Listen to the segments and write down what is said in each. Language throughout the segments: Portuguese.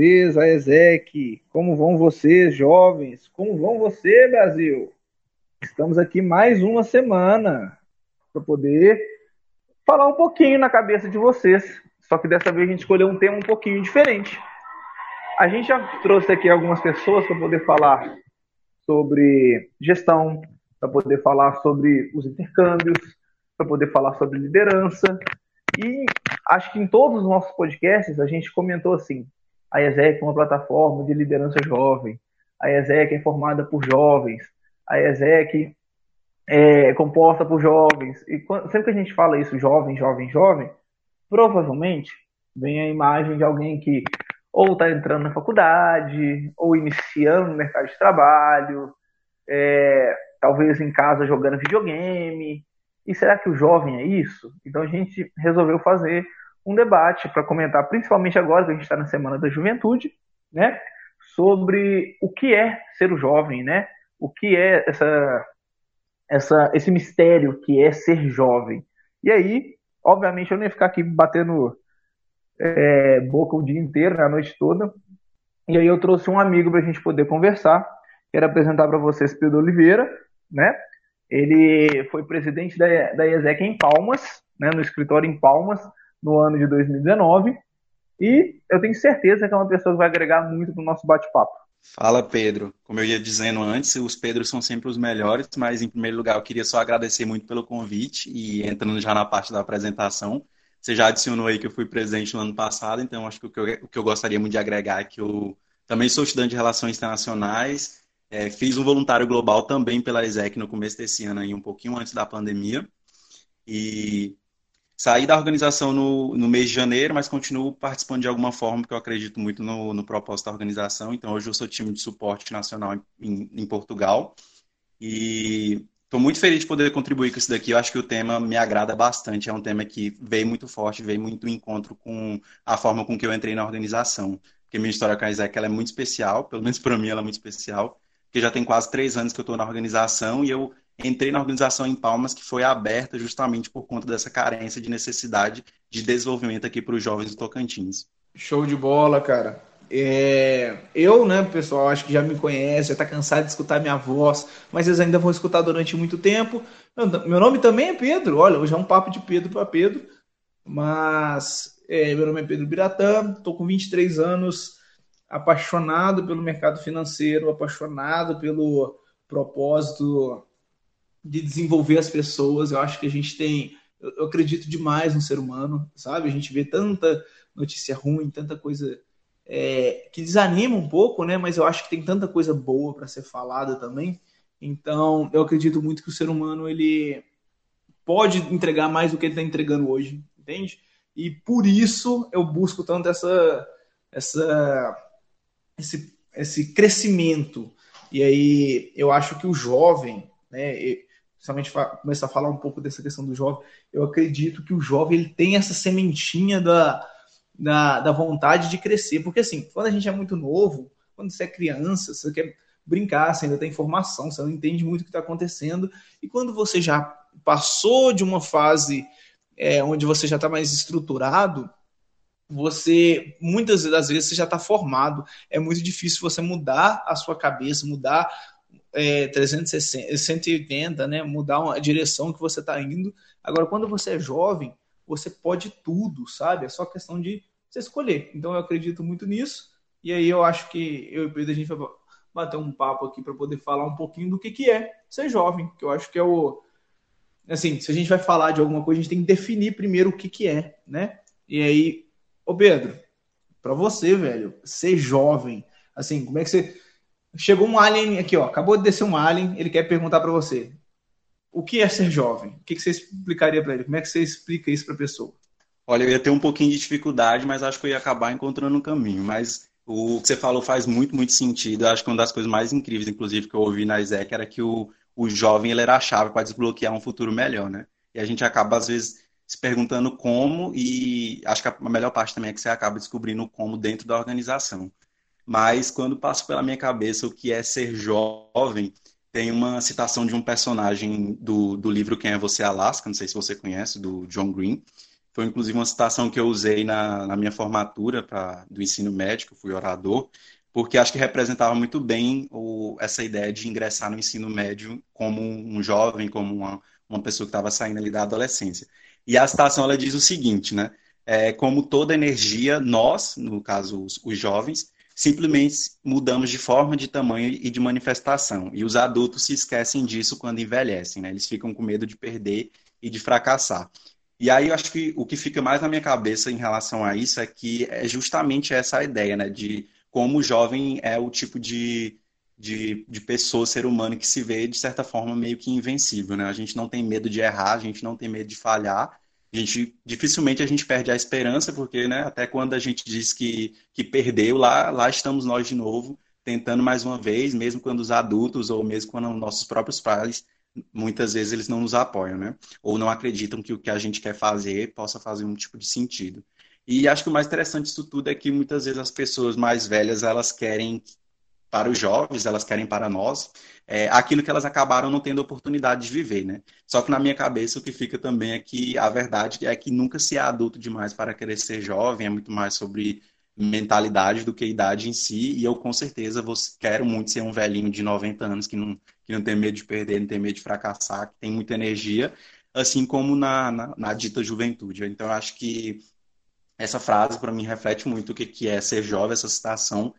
vocês, a Ezek? Como vão vocês, jovens? Como vão você, Brasil? Estamos aqui mais uma semana para poder falar um pouquinho na cabeça de vocês. Só que dessa vez a gente escolheu um tema um pouquinho diferente. A gente já trouxe aqui algumas pessoas para poder falar sobre gestão, para poder falar sobre os intercâmbios, para poder falar sobre liderança. E acho que em todos os nossos podcasts a gente comentou assim: a ESEC é uma plataforma de liderança jovem, a ESEC é formada por jovens, a ESEC é composta por jovens. E sempre que a gente fala isso, jovem, jovem, jovem, provavelmente vem a imagem de alguém que ou está entrando na faculdade, ou iniciando no mercado de trabalho, é, talvez em casa jogando videogame. E será que o jovem é isso? Então a gente resolveu fazer um debate para comentar, principalmente agora que a gente está na Semana da Juventude, né, sobre o que é ser o jovem, né? O que é essa, essa, esse mistério que é ser jovem. E aí, obviamente, eu não ia ficar aqui batendo é, boca o dia inteiro, né, a noite toda. E aí eu trouxe um amigo para a gente poder conversar. Quero apresentar para vocês Pedro Oliveira, né? Ele foi presidente da, da ESEC em Palmas, né, no escritório em Palmas, no ano de 2019. E eu tenho certeza que é uma pessoa que vai agregar muito para o nosso bate-papo. Fala, Pedro. Como eu ia dizendo antes, os Pedros são sempre os melhores, mas em primeiro lugar eu queria só agradecer muito pelo convite e entrando já na parte da apresentação. Você já adicionou aí que eu fui presente no ano passado, então acho que o que eu, o que eu gostaria muito de agregar é que eu também sou estudante de Relações Internacionais, é, fiz um voluntário global também pela ESEC no começo desse ano, aí, um pouquinho antes da pandemia, e saí da organização no, no mês de janeiro, mas continuo participando de alguma forma, porque eu acredito muito no, no propósito da organização, então hoje eu sou time de suporte nacional em, em Portugal, e Estou muito feliz de poder contribuir com isso daqui. Eu acho que o tema me agrada bastante. É um tema que veio muito forte, veio muito em encontro com a forma com que eu entrei na organização. Porque minha história com a Isaac ela é muito especial, pelo menos para mim ela é muito especial. Porque já tem quase três anos que eu estou na organização e eu entrei na organização em Palmas, que foi aberta justamente por conta dessa carência de necessidade de desenvolvimento aqui para os jovens do Tocantins. Show de bola, cara. É, eu, né, pessoal, acho que já me conhece, já está cansado de escutar minha voz, mas eles ainda vão escutar durante muito tempo. Meu nome também é Pedro, olha, hoje é um papo de Pedro para Pedro, mas é, meu nome é Pedro Biratã, estou com 23 anos, apaixonado pelo mercado financeiro, apaixonado pelo propósito de desenvolver as pessoas. Eu acho que a gente tem, eu acredito demais no ser humano, sabe? A gente vê tanta notícia ruim, tanta coisa é, que desanima um pouco, né? Mas eu acho que tem tanta coisa boa para ser falada também. Então, eu acredito muito que o ser humano ele pode entregar mais do que ele está entregando hoje, entende? E por isso eu busco tanto essa, essa, esse, esse crescimento. E aí eu acho que o jovem, né? Principalmente começar a falar um pouco dessa questão do jovem, eu acredito que o jovem ele tem essa sementinha da, da, da vontade de crescer. Porque assim, quando a gente é muito novo, quando você é criança, você quer brincar, você ainda tem informação, você não entende muito o que está acontecendo. E quando você já passou de uma fase é, onde você já está mais estruturado, você muitas das vezes você já está formado. É muito difícil você mudar a sua cabeça, mudar é, 360, 180, né? Mudar a direção que você está indo. Agora, quando você é jovem, você pode tudo, sabe? É só questão de você escolher. Então eu acredito muito nisso. E aí eu acho que eu e o Pedro a gente vai bater um papo aqui para poder falar um pouquinho do que, que é ser jovem, que eu acho que é o. Assim, se a gente vai falar de alguma coisa, a gente tem que definir primeiro o que, que é, né? E aí, ô Pedro, para você, velho, ser jovem, assim, como é que você. Chegou um alien aqui, ó, acabou de descer um alien, ele quer perguntar para você: o que é ser jovem? O que, você explicaria para ele? Como é que você explica isso para a pessoa? Olha, eu ia ter um pouquinho de dificuldade, mas acho que eu ia acabar encontrando um caminho. Mas o que você falou faz muito, muito sentido. Eu acho que uma das coisas mais incríveis, inclusive, que eu ouvi na ISEC era que o, o jovem ele era a chave para desbloquear um futuro melhor, né? E a gente acaba, às vezes, se perguntando como, e acho que a melhor parte também é que você acaba descobrindo como dentro da organização. Mas quando passa pela minha cabeça o que é ser jovem, tem uma citação de um personagem do, do livro Quem é Você, Alaska, não sei se você conhece, do John Green, Foi inclusive uma citação que eu usei na, na minha formatura pra, do ensino médio, fui orador, porque acho que representava muito bem o, essa ideia de ingressar no ensino médio como um jovem, como uma, uma pessoa que estava saindo ali da adolescência. E a citação ela diz o seguinte, né? É, como toda energia, nós, no caso os, os jovens, simplesmente mudamos de forma, de tamanho e de manifestação. E os adultos se esquecem disso quando envelhecem, né? Eles ficam com medo de perder e de fracassar. E aí eu acho que o que fica mais na minha cabeça em relação a isso é que é justamente essa ideia, né? De como o jovem é o tipo de, de, de pessoa, ser humano que se vê, de certa forma, meio que invencível, né? A gente não tem medo de errar, a gente não tem medo de falhar, a gente dificilmente a gente perde a esperança, porque né, até quando a gente diz que, que perdeu, lá, lá estamos nós de novo, tentando mais uma vez, mesmo quando os adultos ou mesmo quando nossos próprios pais, muitas vezes eles não nos apoiam, né? Ou não acreditam que o que a gente quer fazer possa fazer um tipo de sentido. E acho que o mais interessante disso tudo é que muitas vezes as pessoas mais velhas, elas querem para os jovens, elas querem para nós, é, aquilo que elas acabaram não tendo oportunidade de viver, né? Só que na minha cabeça o que fica também é que a verdade é que nunca se é adulto demais para querer ser jovem, é muito mais sobre mentalidade do que idade em si, e eu com certeza vou, quero muito ser um velhinho de 90 anos que não, que não tem medo de perder, não tem medo de fracassar, que tem muita energia, assim como na, na, na dita juventude. Então eu acho que essa frase para mim reflete muito o que, que é ser jovem, essa citação,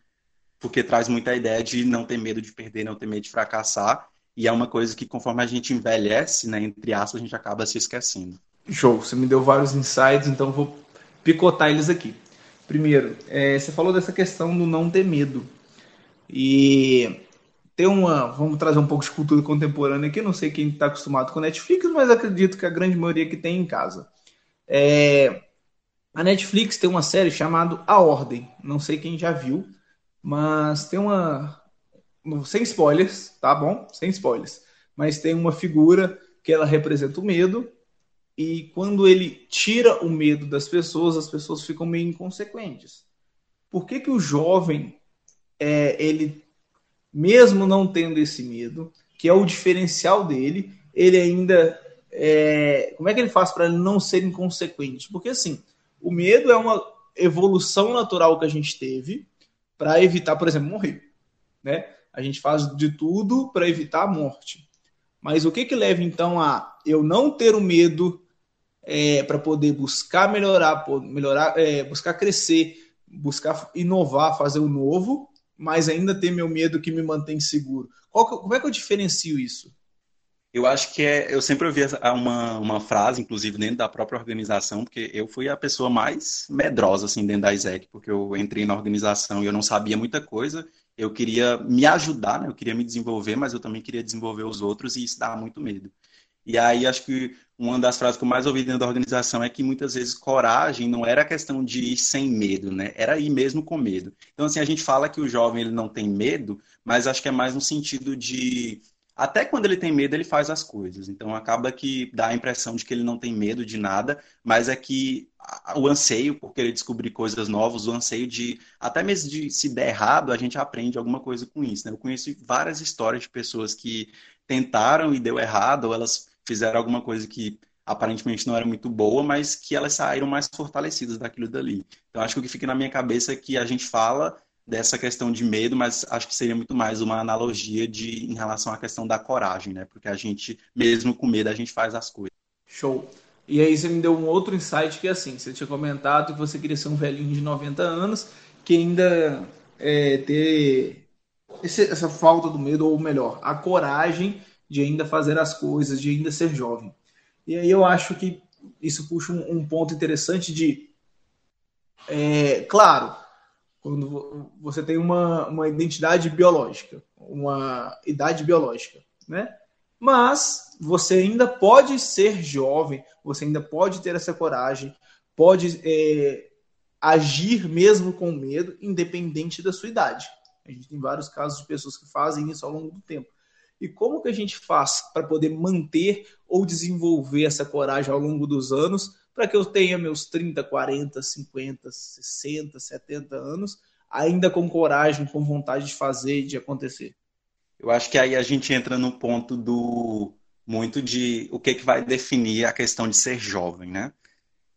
porque traz muita ideia de não ter medo de perder, não ter medo de fracassar. E é uma coisa que, conforme a gente envelhece, né, entre aspas, a gente acaba se esquecendo. Show, você me deu vários insights, então vou picotar eles aqui. Primeiro, é, você falou dessa questão do não ter medo. E tem uma. Vamos trazer um pouco de cultura contemporânea aqui. Não sei quem está acostumado com Netflix, mas acredito que a grande maioria que tem em casa. É, a Netflix tem uma série chamada A Ordem. Não sei quem já viu mas tem uma. Sem spoilers, tá bom? Sem spoilers. Mas tem uma figura que ela representa o medo, e quando ele tira o medo das pessoas, as pessoas ficam meio inconsequentes. Por que, que o jovem, é, ele, mesmo não tendo esse medo, que é o diferencial dele, ele ainda. É, como é que ele faz para não ser inconsequente? Porque assim, o medo é uma evolução natural que a gente teve para evitar, por exemplo, morrer. Né? A gente faz de tudo para evitar a morte. Mas o que, que leva então a eu não ter o medo é, para poder buscar melhorar, melhorar, é, buscar crescer, buscar inovar, fazer o novo, mas ainda ter meu medo que me mantém seguro? Que, como é que eu diferencio isso? Eu acho que é. Eu sempre ouvi uma, uma frase, inclusive dentro da própria organização, porque eu fui a pessoa mais medrosa assim dentro da ISEC, porque eu entrei na organização e eu não sabia muita coisa. Eu queria me ajudar, né? eu queria me desenvolver, mas eu também queria desenvolver os outros e isso dava muito medo. E aí acho que uma das frases que eu mais ouvi dentro da organização é que muitas vezes coragem não era questão de ir sem medo, né? Era ir mesmo com medo. Então assim, a gente fala que o jovem ele não tem medo, mas acho que é mais no sentido de até quando ele tem medo, ele faz as coisas. Então acaba que dá a impressão de que ele não tem medo de nada, mas é que o anseio por querer descobrir coisas novas, o anseio de, até mesmo de se der errado, a gente aprende alguma coisa com isso. Né? Eu conheço várias histórias de pessoas que tentaram e deu errado, ou elas fizeram alguma coisa que aparentemente não era muito boa, mas que elas saíram mais fortalecidas daquilo dali. Então acho que o que fica na minha cabeça é que a gente fala dessa questão de medo, mas acho que seria muito mais uma analogia de em relação à questão da coragem, né? Porque a gente, mesmo com medo, a gente faz as coisas. Show. E aí você me deu um outro insight que é assim, você tinha comentado que você queria ser um velhinho de 90 anos que ainda é, ter esse, essa falta do medo, ou melhor, a coragem de ainda fazer as coisas, de ainda ser jovem. E aí eu acho que isso puxa um, um ponto interessante de, é, claro, quando você tem uma, uma identidade biológica, uma idade biológica, né? Mas você ainda pode ser jovem, você ainda pode ter essa coragem, pode é, agir mesmo com medo, independente da sua idade. A gente tem vários casos de pessoas que fazem isso ao longo do tempo. E como que a gente faz para poder manter ou desenvolver essa coragem ao longo dos anos para que eu tenha meus 30, 40, 50, 60, 70 anos, ainda com coragem, com vontade de fazer e de acontecer. Eu acho que aí a gente entra no ponto do muito de o que, que vai definir a questão de ser jovem, né?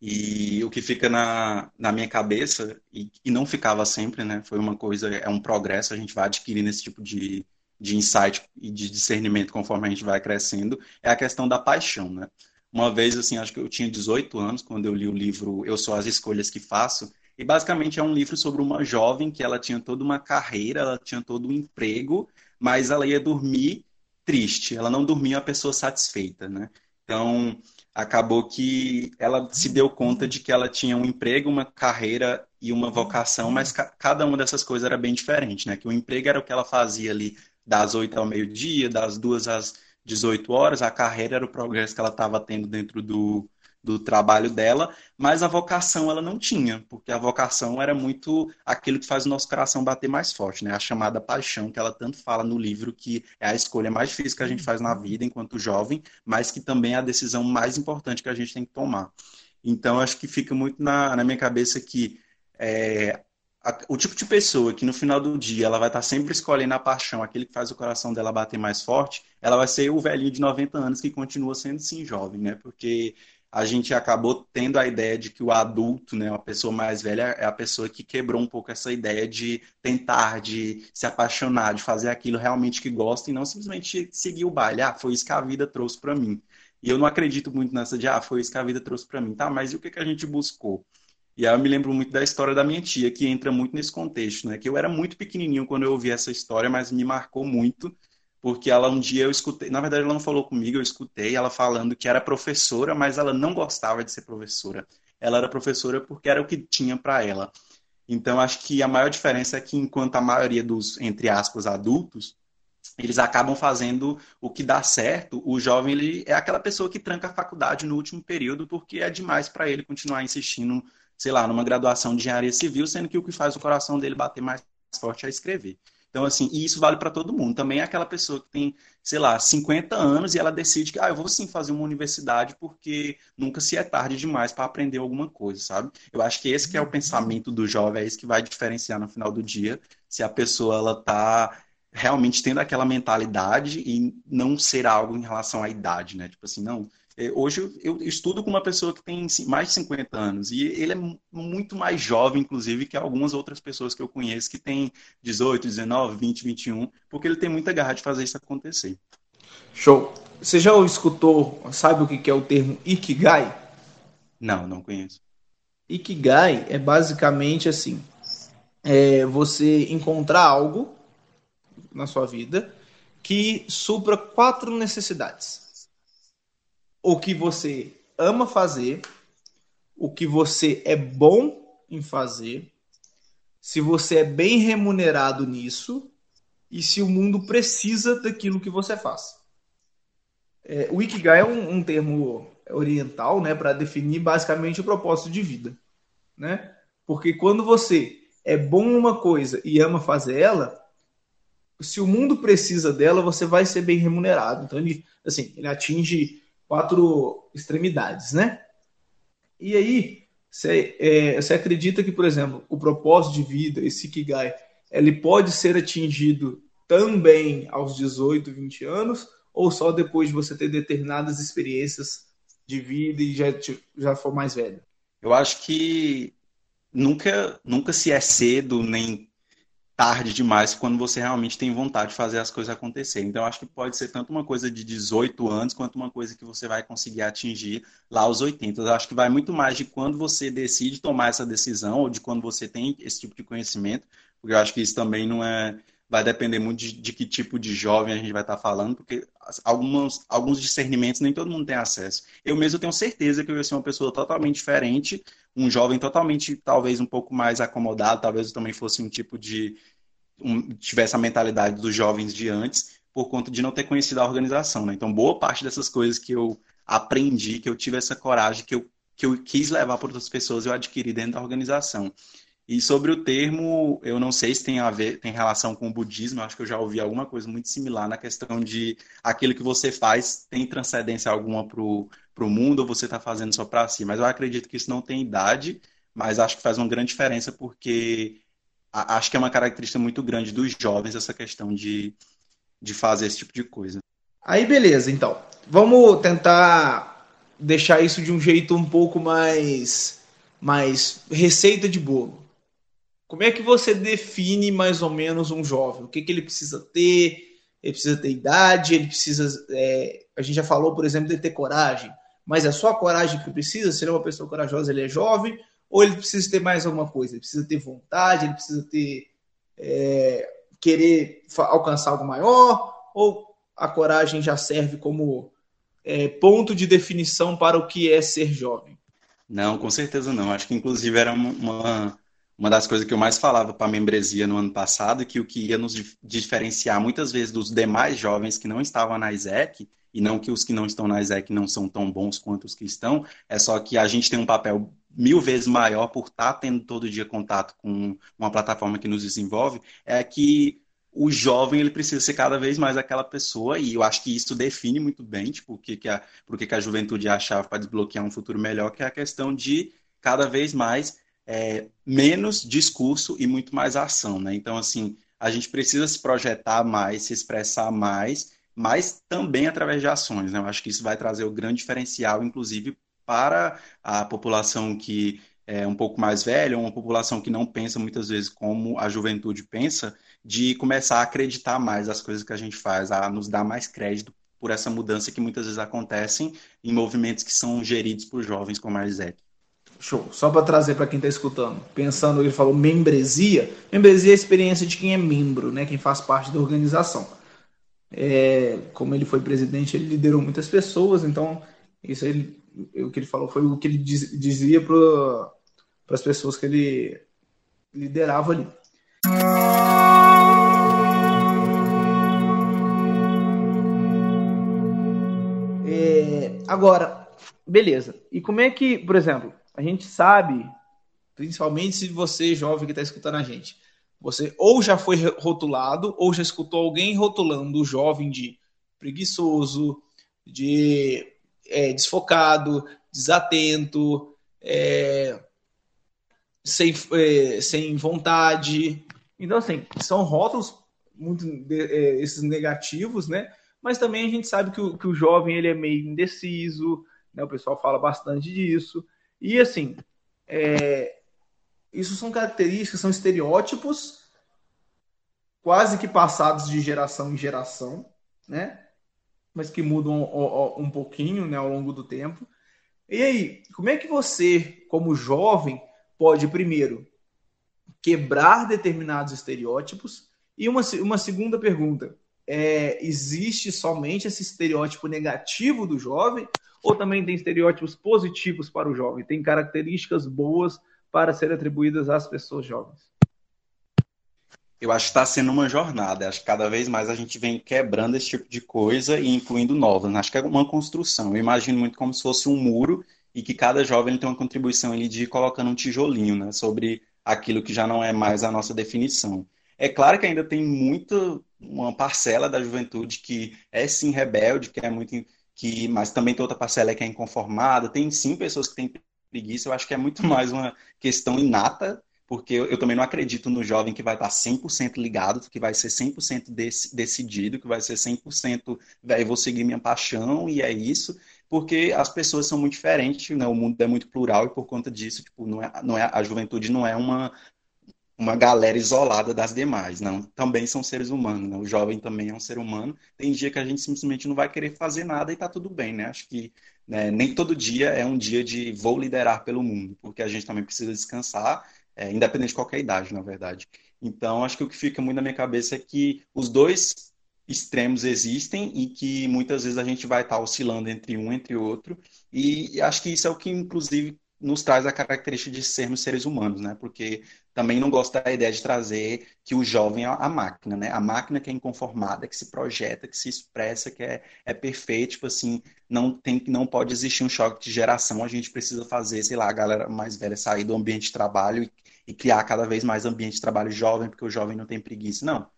E o que fica na, na minha cabeça, e, e não ficava sempre, né? Foi uma coisa, é um progresso, a gente vai adquirindo esse tipo de, de insight e de discernimento conforme a gente vai crescendo, é a questão da paixão, né? Uma vez, assim, acho que eu tinha 18 anos quando eu li o livro Eu Sou as Escolhas que Faço, e basicamente é um livro sobre uma jovem que ela tinha toda uma carreira, ela tinha todo um emprego, mas ela ia dormir triste, ela não dormia uma pessoa satisfeita, né? Então, acabou que ela se deu conta de que ela tinha um emprego, uma carreira e uma vocação, mas ca cada uma dessas coisas era bem diferente, né? Que o emprego era o que ela fazia ali das 8 ao meio-dia, das 2 às 18 horas, a carreira era o progresso que ela estava tendo dentro do, do trabalho dela, mas a vocação ela não tinha, porque a vocação era muito aquilo que faz o nosso coração bater mais forte, né? A chamada paixão, que ela tanto fala no livro, que é a escolha mais difícil que a gente faz na vida enquanto jovem, mas que também é a decisão mais importante que a gente tem que tomar. Então, acho que fica muito na, na minha cabeça que é, o tipo de pessoa que no final do dia ela vai estar sempre escolhendo a paixão, aquele que faz o coração dela bater mais forte, ela vai ser o velhinho de 90 anos que continua sendo sim jovem, né? Porque a gente acabou tendo a ideia de que o adulto, né, a pessoa mais velha, é a pessoa que quebrou um pouco essa ideia de tentar, de se apaixonar, de fazer aquilo realmente que gosta e não simplesmente seguir o baile. Ah, foi isso que a vida trouxe para mim. E eu não acredito muito nessa de, ah, foi isso que a vida trouxe para mim. Tá, mas e o que, que a gente buscou? E aí eu me lembro muito da história da minha tia, que entra muito nesse contexto, né? Que eu era muito pequenininho quando eu ouvi essa história, mas me marcou muito porque ela um dia eu escutei, na verdade ela não falou comigo, eu escutei ela falando que era professora, mas ela não gostava de ser professora. Ela era professora porque era o que tinha para ela. Então acho que a maior diferença é que enquanto a maioria dos entre aspas adultos eles acabam fazendo o que dá certo, o jovem ele é aquela pessoa que tranca a faculdade no último período porque é demais para ele continuar insistindo, sei lá, numa graduação de engenharia civil, sendo que o que faz o coração dele bater mais forte é escrever. Então, assim, e isso vale para todo mundo. Também é aquela pessoa que tem, sei lá, 50 anos e ela decide que, ah, eu vou sim fazer uma universidade porque nunca se é tarde demais para aprender alguma coisa, sabe? Eu acho que esse que é o pensamento do jovem, é isso que vai diferenciar no final do dia, se a pessoa, ela tá realmente tendo aquela mentalidade e não ser algo em relação à idade, né? Tipo assim, não, hoje eu estudo com uma pessoa que tem mais de 50 anos e ele é muito mais jovem, inclusive, que algumas outras pessoas que eu conheço que têm 18, 19, 20, 21, porque ele tem muita garra de fazer isso acontecer. Show. Você já escutou, sabe o que é o termo Ikigai? Não, não conheço. Ikigai é basicamente assim: é você encontrar algo na sua vida que supra quatro necessidades o que você ama fazer, o que você é bom em fazer, se você é bem remunerado nisso e se o mundo precisa daquilo que você faz. É, o Ikigai é um, um termo oriental, né, para definir basicamente o propósito de vida, né? Porque quando você é bom numa coisa e ama fazer ela, se o mundo precisa dela, você vai ser bem remunerado. Então ele, assim, ele atinge quatro extremidades, né? E aí, você, é, você acredita que, por exemplo, o propósito de vida, esse Ikigai, ele pode ser atingido também aos 18, 20 anos, ou só depois de você ter determinadas experiências de vida e já, já for mais velho? Eu acho que nunca, nunca se é cedo nem tarde demais quando você realmente tem vontade de fazer as coisas acontecerem. Então, acho que pode ser tanto uma coisa de 18 anos quanto uma coisa que você vai conseguir atingir lá aos 80. Eu acho que vai muito mais de quando você decide tomar essa decisão ou de quando você tem esse tipo de conhecimento, porque eu acho que isso também não é vai depender muito de, de que tipo de jovem a gente vai estar falando, porque alguns, alguns discernimentos nem todo mundo tem acesso. Eu mesmo tenho certeza que eu ia ser uma pessoa totalmente diferente, um jovem totalmente, talvez um pouco mais acomodado, talvez eu também fosse um tipo de. Um, tivesse a mentalidade dos jovens de antes, por conta de não ter conhecido a organização. Né? Então, boa parte dessas coisas que eu aprendi, que eu tive essa coragem, que eu, que eu quis levar para outras pessoas, eu adquiri dentro da organização. E sobre o termo, eu não sei se tem a ver, tem relação com o budismo, acho que eu já ouvi alguma coisa muito similar na questão de aquilo que você faz tem transcendência alguma para o mundo ou você está fazendo só para si. Mas eu acredito que isso não tem idade, mas acho que faz uma grande diferença porque a, acho que é uma característica muito grande dos jovens essa questão de, de fazer esse tipo de coisa. Aí beleza, então. Vamos tentar deixar isso de um jeito um pouco mais, mais receita de bolo. Como é que você define mais ou menos um jovem? O que, que ele precisa ter? Ele precisa ter idade, ele precisa. É, a gente já falou, por exemplo, de ter coragem, mas é só a coragem que precisa? Se ele é uma pessoa corajosa, ele é jovem, ou ele precisa ter mais alguma coisa? Ele precisa ter vontade, ele precisa ter. É, querer alcançar algo maior, ou a coragem já serve como é, ponto de definição para o que é ser jovem? Não, com certeza não. Acho que inclusive era uma, uma das coisas que eu mais falava para a membresia no ano passado, que o que ia nos diferenciar muitas vezes dos demais jovens que não estavam na ISEC, e não que os que não estão na ISEC não são tão bons quanto os que estão, é só que a gente tem um papel mil vezes maior por estar tá tendo todo dia contato com uma plataforma que nos desenvolve, é que o jovem ele precisa ser cada vez mais aquela pessoa, e eu acho que isso define muito bem tipo, o que, que, a, por que, que a juventude é a chave para desbloquear um futuro melhor, que é a questão de cada vez mais é, menos discurso e muito mais ação, né? Então, assim, a gente precisa se projetar mais, se expressar mais, mas também através de ações, né? Eu acho que isso vai trazer o grande diferencial, inclusive, para a população que é um pouco mais velha, uma população que não pensa muitas vezes como a juventude pensa, de começar a acreditar mais as coisas que a gente faz, a nos dar mais crédito por essa mudança que muitas vezes acontecem em movimentos que são geridos por jovens como a Isaac. Show. Só para trazer para quem está escutando, pensando, ele falou membresia. Membresia é a experiência de quem é membro, né? Quem faz parte da organização. É, como ele foi presidente, ele liderou muitas pessoas, então isso ele, o que ele falou foi o que ele diz, dizia para as pessoas que ele liderava ali. É, agora, beleza. E como é que, por exemplo, a gente sabe, principalmente se você, jovem que está escutando a gente, você ou já foi rotulado, ou já escutou alguém rotulando o jovem de preguiçoso, de é, desfocado, desatento, é, sem, é, sem vontade. Então, assim, são rótulos muito é, esses negativos, né? Mas também a gente sabe que o, que o jovem ele é meio indeciso, né? O pessoal fala bastante disso. E assim, é, isso são características, são estereótipos quase que passados de geração em geração, né? Mas que mudam um pouquinho né, ao longo do tempo. E aí, como é que você, como jovem, pode, primeiro, quebrar determinados estereótipos? E uma, uma segunda pergunta: é, existe somente esse estereótipo negativo do jovem ou também tem estereótipos positivos para o jovem? Tem características boas para serem atribuídas às pessoas jovens? Eu acho que está sendo uma jornada. Acho que cada vez mais a gente vem quebrando esse tipo de coisa e incluindo novas. Acho que é uma construção. Eu imagino muito como se fosse um muro e que cada jovem tem uma contribuição ali de ir colocando um tijolinho né, sobre aquilo que já não é mais a nossa definição. É claro que ainda tem muita uma parcela da juventude que é sim rebelde, que é muito que mas também tem outra parcela que é inconformada. Tem sim pessoas que têm preguiça. Eu acho que é muito mais uma questão inata, porque eu, eu também não acredito no jovem que vai estar 100% ligado, que vai ser 100% dec, decidido, que vai ser 100% eu vou seguir minha paixão e é isso, porque as pessoas são muito diferentes, né? o mundo é muito plural e por conta disso, tipo, não é, não é, a juventude não é uma uma galera isolada das demais, não. Também são seres humanos, né? O jovem também é um ser humano. Tem dia que a gente simplesmente não vai querer fazer nada e tá tudo bem, né? Acho que né, nem todo dia é um dia de vou liderar pelo mundo, porque a gente também precisa descansar, é, independente de qualquer idade, na verdade. Então, acho que o que fica muito na minha cabeça é que os dois extremos existem e que muitas vezes a gente vai estar oscilando entre um entre outro. E acho que isso é o que, inclusive, nos traz a característica de sermos seres humanos, né? Porque também não gosto da ideia de trazer que o jovem é a máquina, né? A máquina que é inconformada, que se projeta, que se expressa, que é, é perfeito, tipo assim, não tem não pode existir um choque de geração, a gente precisa fazer, sei lá, a galera mais velha sair do ambiente de trabalho e, e criar cada vez mais ambiente de trabalho jovem, porque o jovem não tem preguiça, não.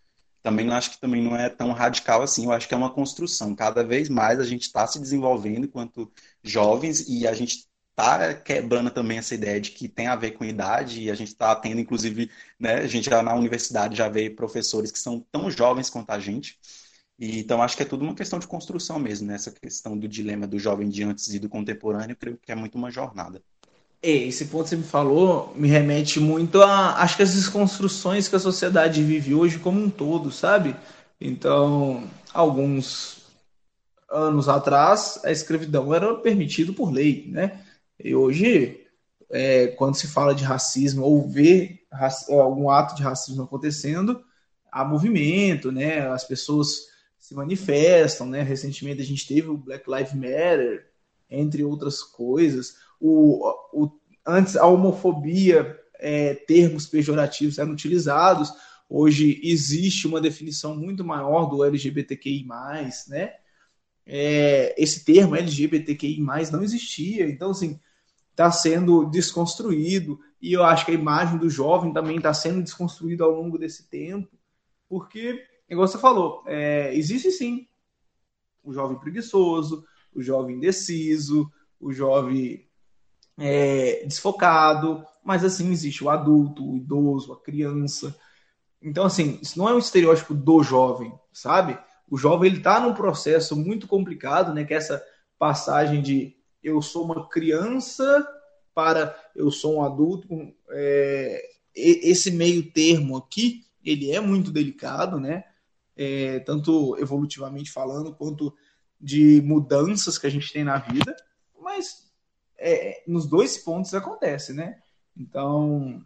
Também acho que também não é tão radical assim, eu acho que é uma construção. Cada vez mais a gente está se desenvolvendo enquanto jovens e a gente está quebrando também essa ideia de que tem a ver com idade, e a gente está tendo, inclusive, né, a gente já na universidade já vê professores que são tão jovens quanto a gente, E, então, acho que é tudo uma questão de construção mesmo, né? Essa questão do dilema do jovem de antes e do contemporâneo, creio que é muito uma jornada. É, esse ponto que você me falou me remete muito a, acho que as desconstruções que a sociedade vive hoje como um todo, sabe? Então, alguns anos atrás, a escravidão era permitida por lei, né? E hoje, é, quando se fala de racismo ou vê algum ato de racismo acontecendo, há movimento, né? As pessoas se manifestam, né? Recentemente a gente teve o Black Lives Matter, entre outras coisas. O, o antes a homofobia, é, termos pejorativos eram utilizados. Hoje existe uma definição muito maior do LGBTQI+, né? É, esse termo LGBTQI+, não existia. Então, assim, está sendo desconstruído e eu acho que a imagem do jovem também está sendo desconstruída ao longo desse tempo, porque, igual você falou, é, existe sim o jovem preguiçoso, o jovem indeciso, o jovem é, desfocado, mas assim existe o adulto, o idoso, a criança. Então, assim, isso não é um estereótipo do jovem, sabe? O jovem ele está num processo muito complicado, né? Que é essa passagem de eu sou uma criança para eu sou um adulto. É, esse meio termo aqui, ele é muito delicado, né? É, tanto evolutivamente falando, quanto de mudanças que a gente tem na vida, mas é, nos dois pontos acontece, né? Então,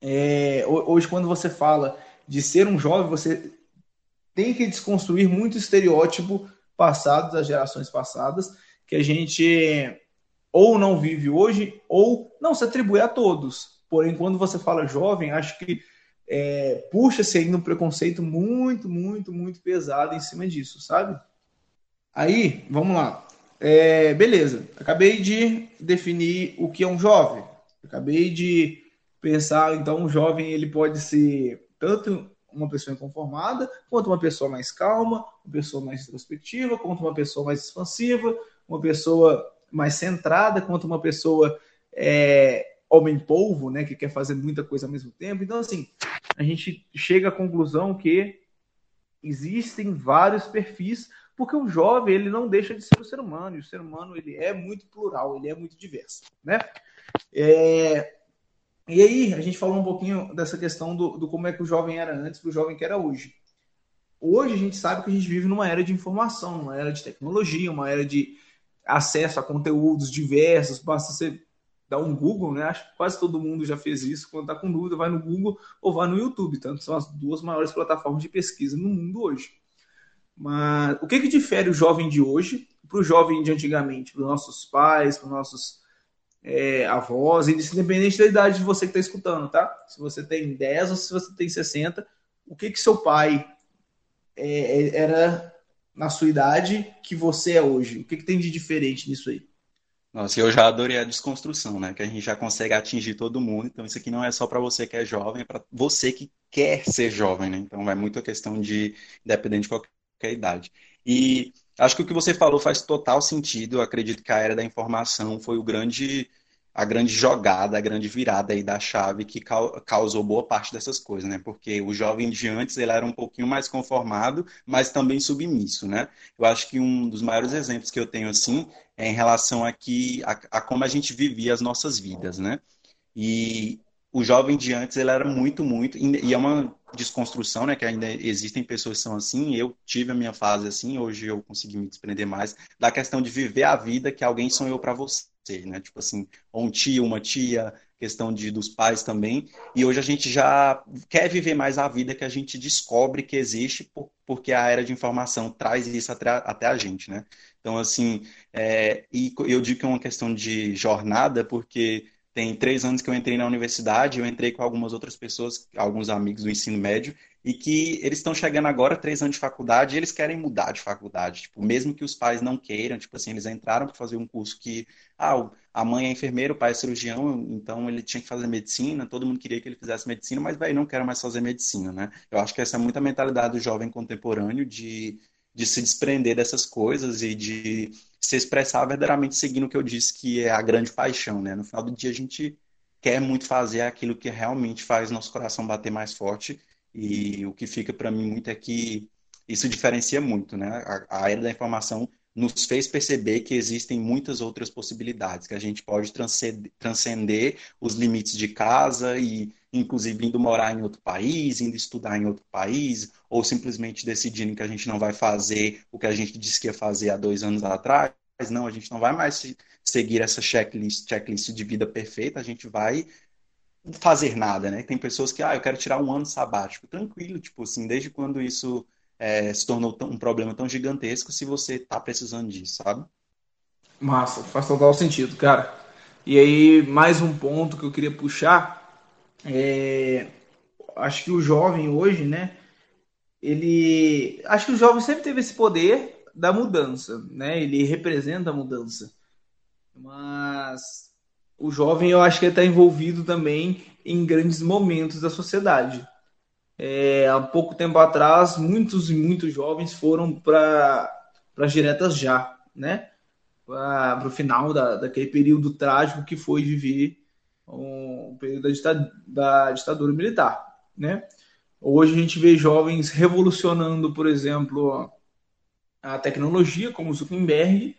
é, hoje quando você fala de ser um jovem, você tem que desconstruir muito estereótipo passado das gerações passadas que a gente ou não vive hoje ou não se atribui a todos. Porém, quando você fala jovem, acho que é, puxa-se ainda um preconceito muito, muito, muito pesado em cima disso, sabe? Aí, vamos lá. É, beleza, acabei de definir o que é um jovem. Acabei de pensar, então, um jovem ele pode ser tanto uma pessoa inconformada, quanto uma pessoa mais calma, uma pessoa mais introspectiva, quanto uma pessoa mais expansiva, uma pessoa mais centrada, quanto uma pessoa é, homem-polvo, né, que quer fazer muita coisa ao mesmo tempo. Então, assim, a gente chega à conclusão que existem vários perfis, porque o jovem ele não deixa de ser um ser humano, e o ser humano ele é muito plural, ele é muito diverso, né? É... E aí, a gente falou um pouquinho dessa questão do, do como é que o jovem era antes do jovem que era hoje. Hoje a gente sabe que a gente vive numa era de informação, numa era de tecnologia, uma era de acesso a conteúdos diversos, basta você dar um Google, né? Acho que quase todo mundo já fez isso. Quando está com dúvida, vai no Google ou vai no YouTube. Tanto são as duas maiores plataformas de pesquisa no mundo hoje. Mas o que, que difere o jovem de hoje para o jovem de antigamente, para os nossos pais, para os nossos é, avós, independente da idade de você que está escutando, tá? Se você tem 10 ou se você tem 60, o que que seu pai é, é era na sua idade que você é hoje? O que, que tem de diferente nisso aí? Nossa, eu já adorei a desconstrução, né? Que a gente já consegue atingir todo mundo. Então, isso aqui não é só para você que é jovem, é para você que quer ser jovem, né? Então, vai muito a questão de, independente de qualquer idade. E acho que o que você falou faz total sentido. Eu acredito que a era da informação foi o grande a grande jogada, a grande virada aí da chave que causou boa parte dessas coisas, né? Porque o jovem de antes ele era um pouquinho mais conformado, mas também submisso, né? Eu acho que um dos maiores exemplos que eu tenho assim é em relação aqui a, a como a gente vivia as nossas vidas, né? E o jovem de antes ele era muito, muito e é uma desconstrução, né? Que ainda existem pessoas que são assim. Eu tive a minha fase assim. Hoje eu consegui me desprender mais da questão de viver a vida que alguém sonhou para você ser, né? Tipo assim, um tio, uma tia, questão de dos pais também. E hoje a gente já quer viver mais a vida que a gente descobre que existe por, porque a era de informação traz isso até, até a gente, né? Então, assim, é, e eu digo que é uma questão de jornada, porque tem três anos que eu entrei na universidade, eu entrei com algumas outras pessoas, alguns amigos do ensino médio, e que eles estão chegando agora, três anos de faculdade, e eles querem mudar de faculdade, tipo, mesmo que os pais não queiram, tipo assim, eles entraram para fazer um curso que, ah, a mãe é enfermeira, o pai é cirurgião, então ele tinha que fazer medicina, todo mundo queria que ele fizesse medicina, mas, velho, não quero mais fazer medicina, né? Eu acho que essa é muito a mentalidade do jovem contemporâneo de, de se desprender dessas coisas e de se expressar verdadeiramente seguindo o que eu disse que é a grande paixão, né? No final do dia a gente quer muito fazer aquilo que realmente faz nosso coração bater mais forte e o que fica para mim muito é que isso diferencia muito, né? A, a era da informação nos fez perceber que existem muitas outras possibilidades, que a gente pode transcender, transcender os limites de casa e, inclusive, indo morar em outro país, indo estudar em outro país, ou simplesmente decidindo que a gente não vai fazer o que a gente disse que ia fazer há dois anos atrás. Não, a gente não vai mais seguir essa checklist, checklist de vida perfeita, a gente vai fazer nada, né? Tem pessoas que, ah, eu quero tirar um ano sabático. Tranquilo, tipo assim, desde quando isso é, se tornou um problema tão gigantesco se você está precisando disso, sabe? Massa, faz total sentido, cara. E aí, mais um ponto que eu queria puxar é. Acho que o jovem hoje, né? Ele. Acho que o jovem sempre teve esse poder da mudança, né? Ele representa a mudança. Mas o jovem, eu acho que está envolvido também em grandes momentos da sociedade. É, há pouco tempo atrás, muitos e muitos jovens foram para as diretas já, né? Para o final da, daquele período trágico que foi viver o um, período da ditadura, da ditadura militar, né? Hoje a gente vê jovens revolucionando, por exemplo, a tecnologia, como o Zuckerberg,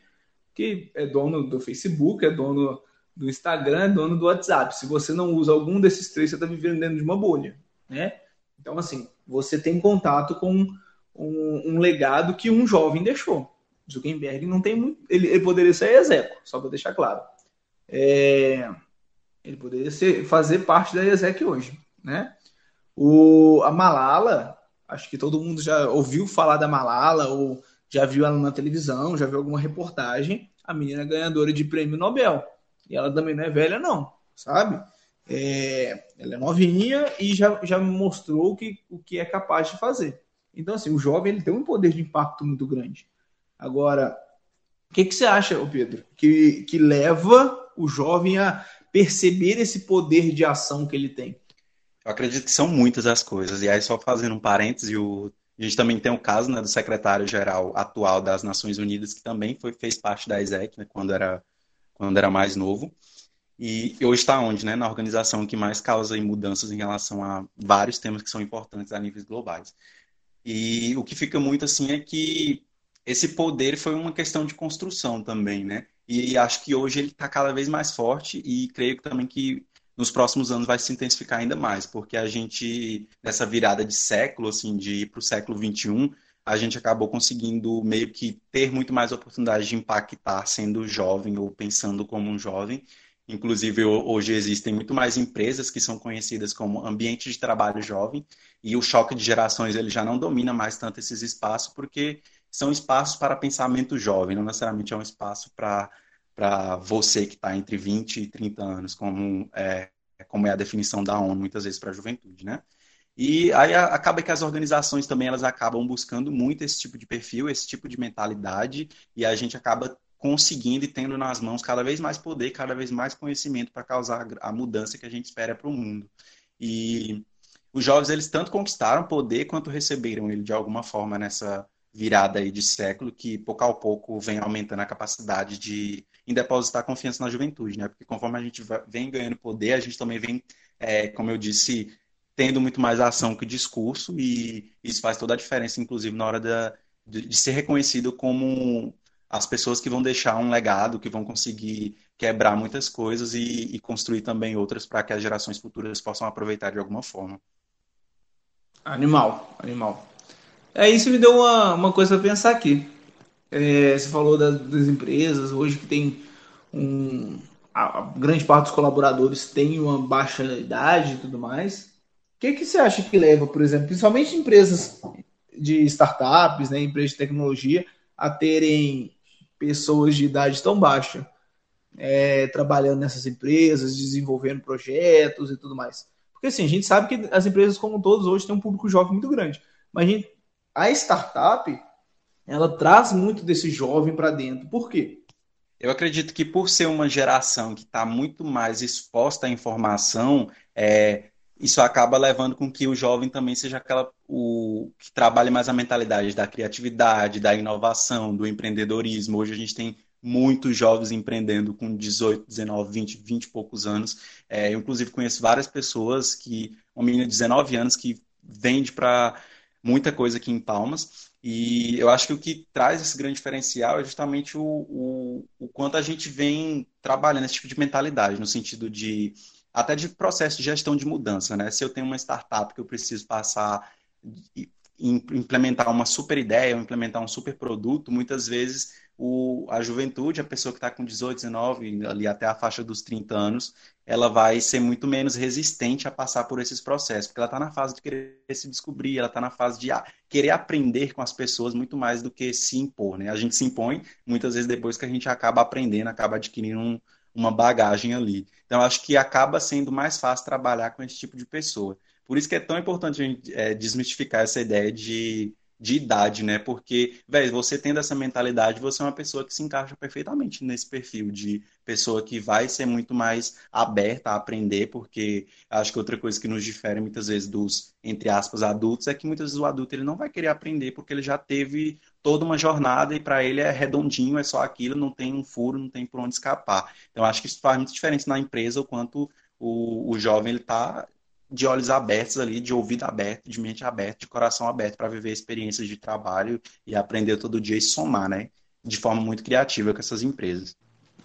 que é dono do Facebook, é dono do Instagram, é dono do WhatsApp. Se você não usa algum desses três, você está vivendo dentro de uma bolha, né? Então, assim, você tem contato com um, um legado que um jovem deixou. Zuckerberg não tem muito. Ele, ele poderia ser execo, só para deixar claro. É, ele poderia ser, fazer parte da exec hoje, né? O, a Malala, acho que todo mundo já ouviu falar da Malala ou já viu ela na televisão, já viu alguma reportagem. A menina é ganhadora de prêmio Nobel. E ela também não é velha, não, sabe? É, ela é novinha e já, já mostrou que, o que é capaz de fazer. Então, assim, o jovem ele tem um poder de impacto muito grande. Agora, o que, que você acha, Pedro, que, que leva o jovem a perceber esse poder de ação que ele tem? Eu acredito que são muitas as coisas. E aí, só fazendo um parêntese, o, a gente também tem o caso né, do secretário-geral atual das Nações Unidas, que também foi, fez parte da ISEC né, quando, era, quando era mais novo. E hoje está onde, né? Na organização que mais causa mudanças em relação a vários temas que são importantes a níveis globais. E o que fica muito assim é que esse poder foi uma questão de construção também, né? E acho que hoje ele está cada vez mais forte e creio também que nos próximos anos vai se intensificar ainda mais, porque a gente, nessa virada de século, assim, de ir para o século 21, a gente acabou conseguindo meio que ter muito mais oportunidade de impactar sendo jovem ou pensando como um jovem Inclusive, hoje existem muito mais empresas que são conhecidas como ambiente de trabalho jovem, e o choque de gerações ele já não domina mais tanto esses espaços, porque são espaços para pensamento jovem, não necessariamente é um espaço para você que está entre 20 e 30 anos, como é, como é a definição da ONU, muitas vezes para a juventude, né? E aí acaba que as organizações também elas acabam buscando muito esse tipo de perfil, esse tipo de mentalidade, e a gente acaba conseguindo e tendo nas mãos cada vez mais poder, cada vez mais conhecimento para causar a mudança que a gente espera para o mundo. E os jovens, eles tanto conquistaram poder quanto receberam ele de alguma forma nessa virada aí de século, que pouco a pouco vem aumentando a capacidade de depositar confiança na juventude, né? Porque conforme a gente vem ganhando poder, a gente também vem, é, como eu disse, tendo muito mais ação que discurso, e isso faz toda a diferença, inclusive, na hora da, de, de ser reconhecido como as pessoas que vão deixar um legado, que vão conseguir quebrar muitas coisas e, e construir também outras para que as gerações futuras possam aproveitar de alguma forma. Animal, animal. É isso me deu uma, uma coisa a pensar aqui. É, você falou das, das, empresas hoje que tem um a, a, grande parte dos colaboradores tem uma baixa idade e tudo mais. Que, que você acha que leva, por exemplo, principalmente empresas de startups, né, empresas de tecnologia, a terem pessoas de idade tão baixa é, trabalhando nessas empresas, desenvolvendo projetos e tudo mais. Porque assim, a gente sabe que as empresas, como todos hoje, têm um público jovem muito grande. Mas a, gente, a startup, ela traz muito desse jovem para dentro. Por quê? Eu acredito que por ser uma geração que está muito mais exposta à informação, é, isso acaba levando com que o jovem também seja aquela o que trabalhe mais a mentalidade da criatividade, da inovação, do empreendedorismo. Hoje a gente tem muitos jovens empreendendo com 18, 19, 20, 20 e poucos anos. É, eu, inclusive, conheço várias pessoas que, uma menina de 19 anos que vende para muita coisa aqui em Palmas. E eu acho que o que traz esse grande diferencial é justamente o, o, o quanto a gente vem trabalhando esse tipo de mentalidade, no sentido de até de processo de gestão de mudança, né? Se eu tenho uma startup que eu preciso passar implementar uma super ideia, implementar um super produto, muitas vezes o, a juventude, a pessoa que está com 18, 19, ali até a faixa dos 30 anos, ela vai ser muito menos resistente a passar por esses processos, porque ela está na fase de querer se descobrir, ela está na fase de querer aprender com as pessoas muito mais do que se impor. Né? A gente se impõe muitas vezes depois que a gente acaba aprendendo, acaba adquirindo um, uma bagagem ali. Então, acho que acaba sendo mais fácil trabalhar com esse tipo de pessoa. Por isso que é tão importante a gente é, desmistificar essa ideia de de idade, né? Porque, velho, você tendo essa mentalidade, você é uma pessoa que se encaixa perfeitamente nesse perfil de pessoa que vai ser muito mais aberta a aprender, porque acho que outra coisa que nos difere muitas vezes dos, entre aspas, adultos, é que muitas vezes o adulto ele não vai querer aprender porque ele já teve toda uma jornada e para ele é redondinho, é só aquilo, não tem um furo, não tem por onde escapar. Então, acho que isso faz muita diferença na empresa, o quanto o, o jovem ele está de olhos abertos ali, de ouvido aberto, de mente aberta, de coração aberto para viver experiências de trabalho e aprender todo dia e somar, né? De forma muito criativa com essas empresas.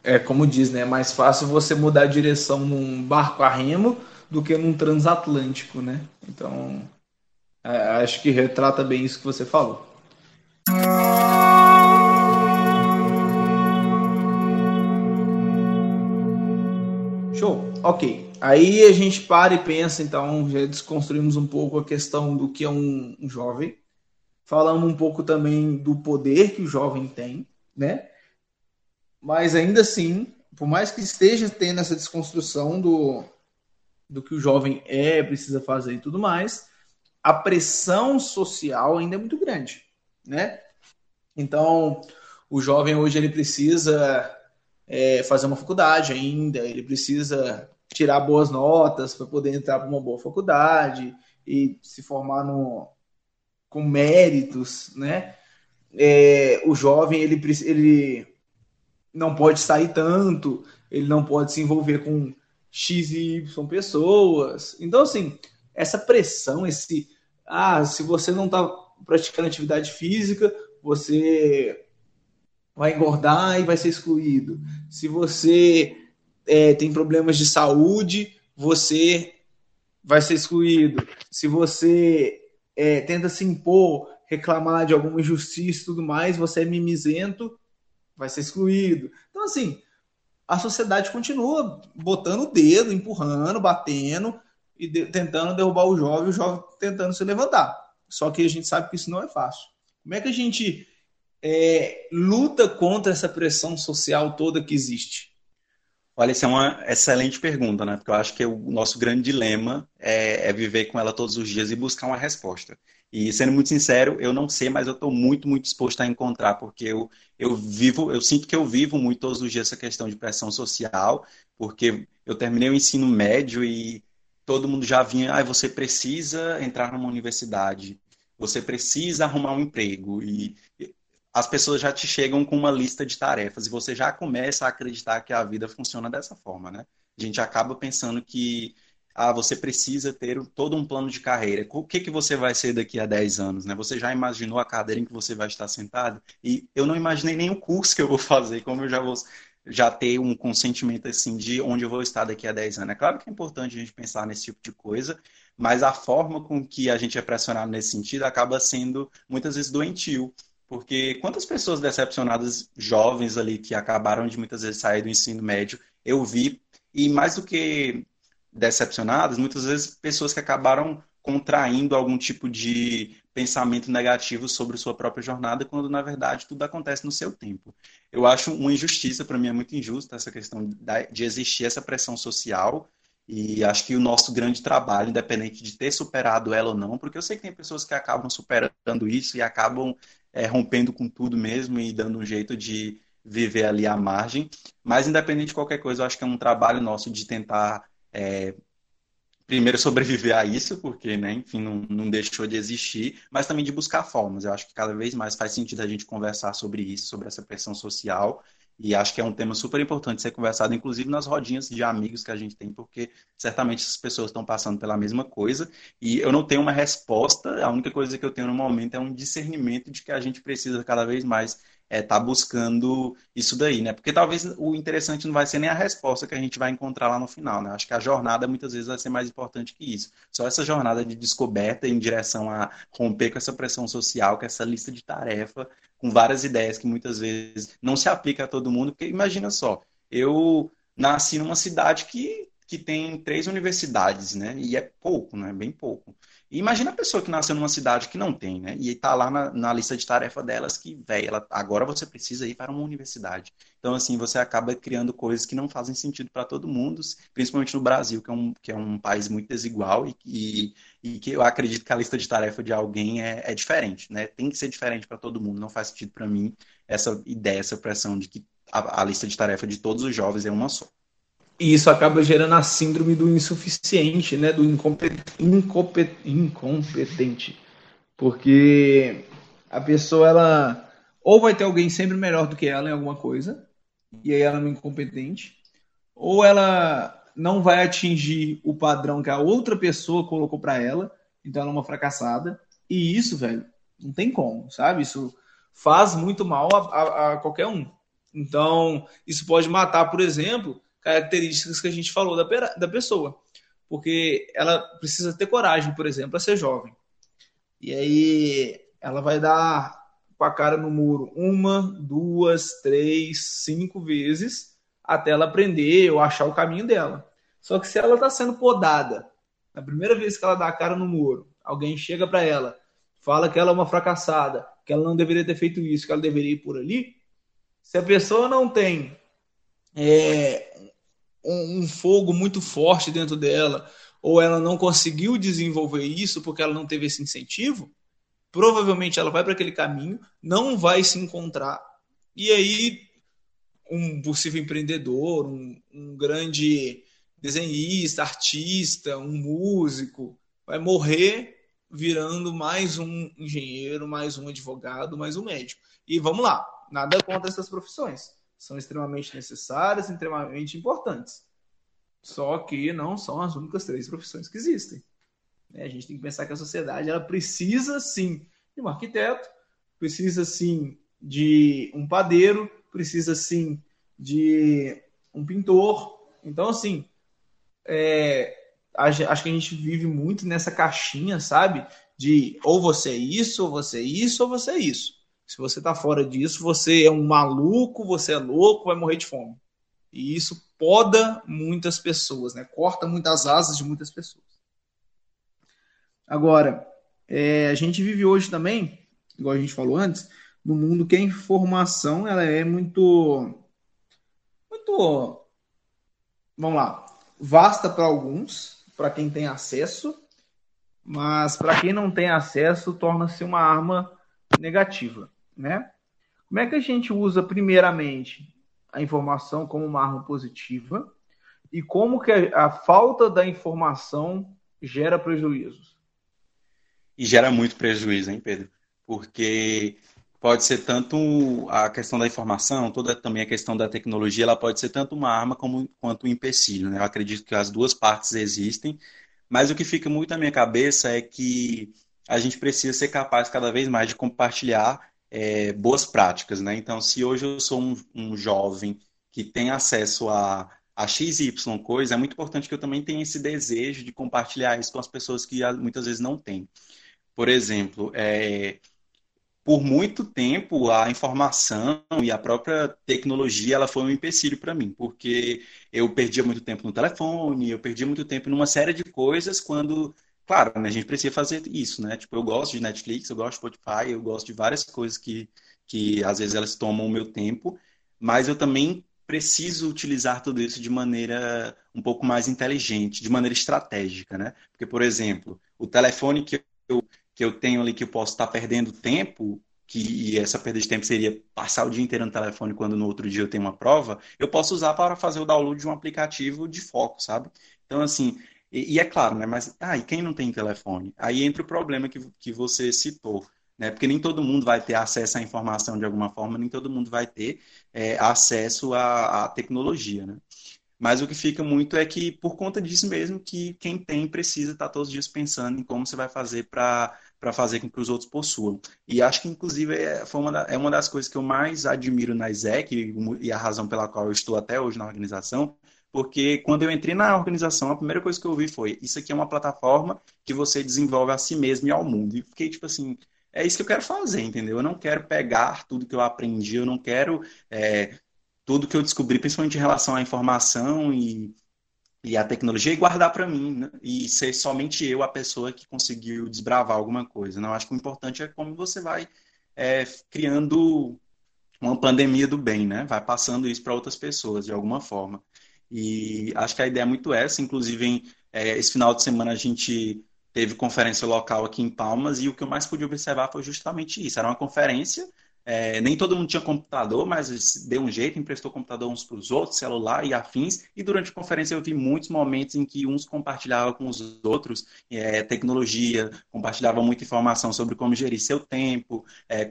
É como diz, né? É mais fácil você mudar a direção num barco a remo do que num transatlântico, né? Então, é, acho que retrata bem isso que você falou. Show, ok. Aí a gente para e pensa, então, já desconstruímos um pouco a questão do que é um, um jovem, falamos um pouco também do poder que o jovem tem, né? Mas ainda assim, por mais que esteja tendo essa desconstrução do, do que o jovem é, precisa fazer e tudo mais, a pressão social ainda é muito grande, né? Então, o jovem hoje ele precisa é, fazer uma faculdade ainda, ele precisa tirar boas notas para poder entrar para uma boa faculdade e se formar no, com méritos, né? É, o jovem ele, ele não pode sair tanto, ele não pode se envolver com x e y pessoas. Então assim, essa pressão, esse ah, se você não está praticando atividade física, você vai engordar e vai ser excluído. Se você é, tem problemas de saúde, você vai ser excluído. Se você é, tenta se impor, reclamar de alguma injustiça e tudo mais, você é mimizento, vai ser excluído. Então, assim, a sociedade continua botando o dedo, empurrando, batendo e de, tentando derrubar o jovem, o jovem tentando se levantar. Só que a gente sabe que isso não é fácil. Como é que a gente é, luta contra essa pressão social toda que existe? Olha, essa é uma excelente pergunta, né? Porque eu acho que o nosso grande dilema é, é, viver com ela todos os dias e buscar uma resposta. E sendo muito sincero, eu não sei, mas eu estou muito, muito disposto a encontrar, porque eu, eu vivo, eu sinto que eu vivo muito todos os dias essa questão de pressão social, porque eu terminei o ensino médio e todo mundo já vinha, ah, você precisa entrar numa universidade, você precisa arrumar um emprego. E as pessoas já te chegam com uma lista de tarefas e você já começa a acreditar que a vida funciona dessa forma, né? A gente acaba pensando que ah, você precisa ter todo um plano de carreira. O que, que você vai ser daqui a 10 anos, né? Você já imaginou a cadeira em que você vai estar sentado? E eu não imaginei nem o curso que eu vou fazer, como eu já vou já ter um consentimento assim de onde eu vou estar daqui a 10 anos. É claro que é importante a gente pensar nesse tipo de coisa, mas a forma com que a gente é pressionado nesse sentido acaba sendo muitas vezes doentio. Porque quantas pessoas decepcionadas, jovens ali, que acabaram de muitas vezes sair do ensino médio, eu vi, e mais do que decepcionadas, muitas vezes pessoas que acabaram contraindo algum tipo de pensamento negativo sobre sua própria jornada, quando na verdade tudo acontece no seu tempo. Eu acho uma injustiça, para mim é muito injusta essa questão de existir essa pressão social, e acho que o nosso grande trabalho, independente de ter superado ela ou não, porque eu sei que tem pessoas que acabam superando isso e acabam é, rompendo com tudo mesmo e dando um jeito de viver ali à margem. Mas, independente de qualquer coisa, eu acho que é um trabalho nosso de tentar, é, primeiro, sobreviver a isso, porque, né, enfim, não, não deixou de existir, mas também de buscar formas. Eu acho que cada vez mais faz sentido a gente conversar sobre isso, sobre essa pressão social E acho que é um tema super importante ser conversado, inclusive nas rodinhas de amigos que a gente tem, porque certamente essas pessoas estão passando pela mesma coisa. E eu não tenho uma resposta, a única coisa que eu tenho no momento é um discernimento de que a gente precisa cada vez mais é, tá buscando isso daí, né? Porque talvez o interessante não vai ser nem a resposta que a gente vai encontrar lá no final, né? Acho que a jornada muitas vezes vai ser mais importante que isso. Só essa jornada de descoberta em direção a romper com essa pressão social, com essa lista de tarefa, com várias ideias que muitas vezes não se aplica a todo mundo, porque imagina só, eu nasci numa cidade que, que tem três universidades, né? E é pouco, né? Bem pouco. E imagina a pessoa que nasceu numa cidade que não tem, né? E está lá na, na, lista de tarefa delas que, velho, agora você precisa ir para uma universidade. Então, assim, você acaba criando coisas que não fazem sentido para todo mundo, principalmente no Brasil, que é um, que é um país muito desigual e, e, e que eu acredito que a lista de tarefa de alguém é, é diferente, né? Tem que ser diferente para todo mundo. Não faz sentido para mim essa ideia, essa pressão de que a, a lista de tarefa de todos os jovens é uma só. E isso acaba gerando a síndrome do insuficiente, né? Do incompetente. Porque a pessoa, ela ou vai ter alguém sempre melhor do que ela em alguma coisa, e aí ela é incompetente, ou ela não vai atingir o padrão que a outra pessoa colocou para ela, então ela é uma fracassada. E isso, velho, não tem como, sabe? Isso faz muito mal a, a, a qualquer um. Então, isso pode matar, por exemplo, características que a gente falou da, da pessoa. Porque ela precisa ter coragem, por exemplo, a ser jovem. E aí ela vai dar com a cara no muro uma, duas, três, cinco vezes até ela aprender ou achar o caminho dela. Só que se ela está sendo podada, na primeira vez que ela dá a cara no muro, alguém chega para ela, fala que ela é uma fracassada, que ela não deveria ter feito isso, que ela deveria ir por ali. Se a pessoa não tem é, um, um fogo muito forte dentro dela, ou ela não conseguiu desenvolver isso porque ela não teve esse incentivo, provavelmente ela vai para aquele caminho, não vai se encontrar, e aí um possível empreendedor, um, um grande desenhista, artista, um músico, vai morrer virando mais um engenheiro, mais um advogado, mais um médico. E vamos lá, nada contra essas profissões são extremamente necessárias, extremamente importantes. Só que não são as únicas três profissões que existem. Né? A gente tem que pensar que a sociedade ela precisa sim de um arquiteto, precisa sim de um padeiro, precisa sim de um pintor. Então, assim, é, acho que a gente vive muito nessa caixinha, sabe? De ou você é isso, ou você é isso, ou você é isso. Se você está fora disso, você é um maluco, você é louco, vai morrer de fome. E isso poda muitas pessoas, né? corta muitas asas de muitas pessoas. Agora, é, a gente vive hoje também, igual a gente falou antes, no mundo que a informação ela é muito, muito, vamos lá, vasta para alguns, para quem tem acesso, mas para quem não tem acesso torna-se uma arma negativa né? Como é que a gente usa primeiramente a informação como uma arma positiva e como que a, a falta da informação gera prejuízos? E gera muito prejuízo, hein, Pedro? Porque pode ser tanto a questão da informação, toda também a questão da tecnologia, ela pode ser tanto uma arma como, quanto um empecilho. Né? Eu acredito que as duas partes existem, mas o que fica muito na minha cabeça é que a gente precisa ser capaz cada vez mais de compartilhar é, boas práticas, né? Então, se hoje eu sou um, um jovem que tem acesso a, a X e Y coisa, é muito importante que eu também tenha esse desejo de compartilhar isso com as pessoas que muitas vezes não têm. Por exemplo, é, por muito tempo a informação e a própria tecnologia ela foi um empecilho para mim, porque eu perdia muito tempo no telefone, eu perdia muito tempo numa série de coisas quando Claro, né, a gente precisa fazer isso, né? Tipo, eu gosto de Netflix, eu gosto de Spotify, eu gosto de várias coisas que, que às vezes elas tomam o meu tempo, mas eu também preciso utilizar tudo isso de maneira um pouco mais inteligente, de maneira estratégica, né? Porque, por exemplo, o telefone que eu, que eu tenho ali que eu posso estar perdendo tempo, que essa perda de tempo seria passar o dia inteiro no telefone quando no outro dia eu tenho uma prova, eu posso usar para fazer o download de um aplicativo de foco, sabe? Então, assim, e, e, é claro, né? Mas ah, e quem não tem telefone? Aí entra o problema que, que você citou. né? Porque nem todo mundo vai ter acesso à informação de alguma forma, nem todo mundo vai ter é, acesso à, à tecnologia, né? Mas o que fica muito é que, por conta disso mesmo, que quem tem precisa estar todos os dias pensando em como você vai fazer para para fazer com que os outros possuam. E acho que, inclusive, é, foi uma, da, é uma das coisas que eu mais admiro na ISEC e, e a razão pela qual eu estou até hoje na organização, porque quando eu entrei na organização, a primeira coisa que eu vi foi: isso aqui é uma plataforma que você desenvolve a si mesmo e ao mundo. E fiquei tipo assim. É isso que eu quero fazer, entendeu? Eu não quero pegar tudo que eu aprendi, eu não quero é, tudo que eu descobri, principalmente em relação à informação e, e à tecnologia, e guardar para mim, né? e ser somente eu a pessoa que conseguiu desbravar alguma coisa. Não, acho que o importante é como você vai é, criando uma pandemia do bem, né? Vai passando isso para outras pessoas de alguma forma. E acho que a ideia é muito essa. Inclusive, em, é, esse final de semana a gente teve conferência local aqui em Palmas e o que eu mais pude observar foi justamente isso. Era uma conferência é, nem todo mundo tinha computador, mas deu um jeito, emprestou computador uns para os outros, celular e afins. E durante a conferência eu vi muitos momentos em que uns compartilhavam com os outros é, tecnologia, compartilhavam muita informação sobre como gerir seu tempo, é,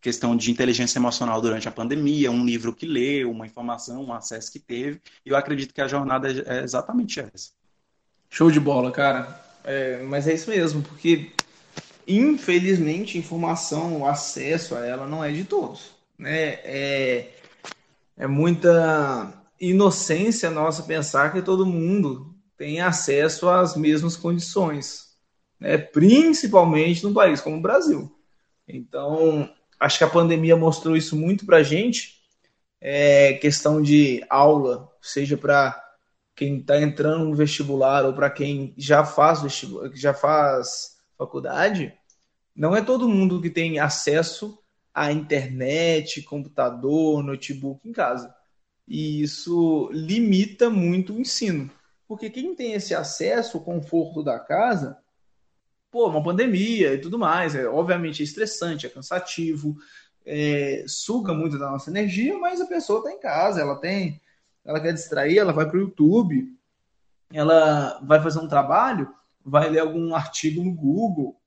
questão de inteligência emocional durante a pandemia, um livro que leu, uma informação, um acesso que teve. E eu acredito que a jornada é exatamente essa. Show de bola, cara. É, mas é isso mesmo, porque infelizmente, informação, o acesso a ela não é de todos. Né? É, é muita inocência nossa pensar que todo mundo tem acesso às mesmas condições, né? principalmente num país como o Brasil. Então, acho que a pandemia mostrou isso muito para a gente. É questão de aula, seja para quem está entrando no vestibular ou para quem já faz vestibular, já faz faculdade, não é todo mundo que tem acesso à internet, computador, notebook em casa. E isso limita muito o ensino. Porque quem tem esse acesso, o conforto da casa, pô, uma pandemia e tudo mais, é obviamente é estressante, é cansativo, é, suga muito da nossa energia, mas a pessoa está em casa, ela tem, ela quer distrair, ela vai para o YouTube, ela vai fazer um trabalho, vai ler algum artigo no Google,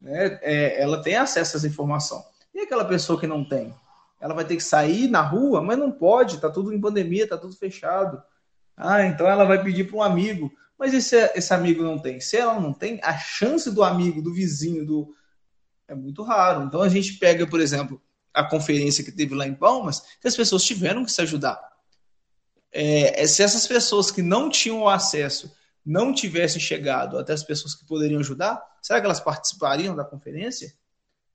né? É, ela tem acesso a essa informação. E aquela pessoa que não tem? Ela vai ter que sair na rua, mas não pode, está tudo em pandemia, está tudo fechado. Ah, então ela vai pedir para um amigo. Mas e se esse amigo não tem? Se ela não tem, a chance do amigo, do vizinho, do é muito raro. Então a gente pega, por exemplo, a conferência que teve lá em Palmas, que as pessoas tiveram que se ajudar. É, se essas pessoas que não tinham acesso não tivessem chegado até as pessoas que poderiam ajudar, será que elas participariam da conferência?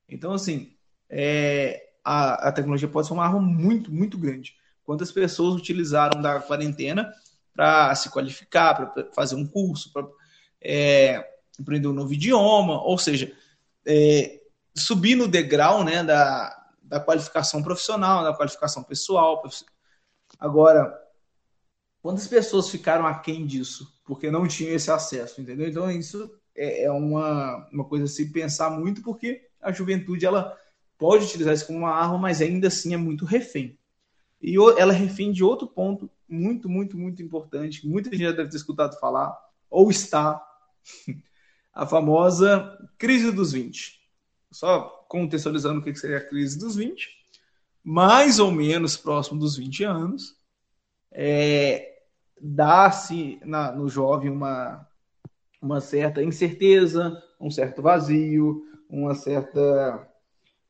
Então, assim, é, a, a, tecnologia pode ser uma arma muito, muito grande. Quantas pessoas utilizaram da quarentena para se qualificar, para fazer um curso, para é, aprender um novo idioma, ou seja, é, subir no degrau né, da, da qualificação profissional, da qualificação pessoal. Agora, quantas pessoas ficaram aquém disso? Porque não tinha esse acesso, entendeu? Então isso é, é uma, uma coisa a se pensar muito, porque a juventude ela pode utilizar isso como uma arma, mas ainda assim é muito refém. E ela é refém de outro ponto muito, muito, muito importante, muita gente já deve ter escutado falar, ou está, a famosa crise dos 20. Só contextualizando o que seria a crise dos 20, mais ou menos próximo dos 20 anos, é, dá-se no jovem uma, uma certa incerteza, um certo vazio, uma certa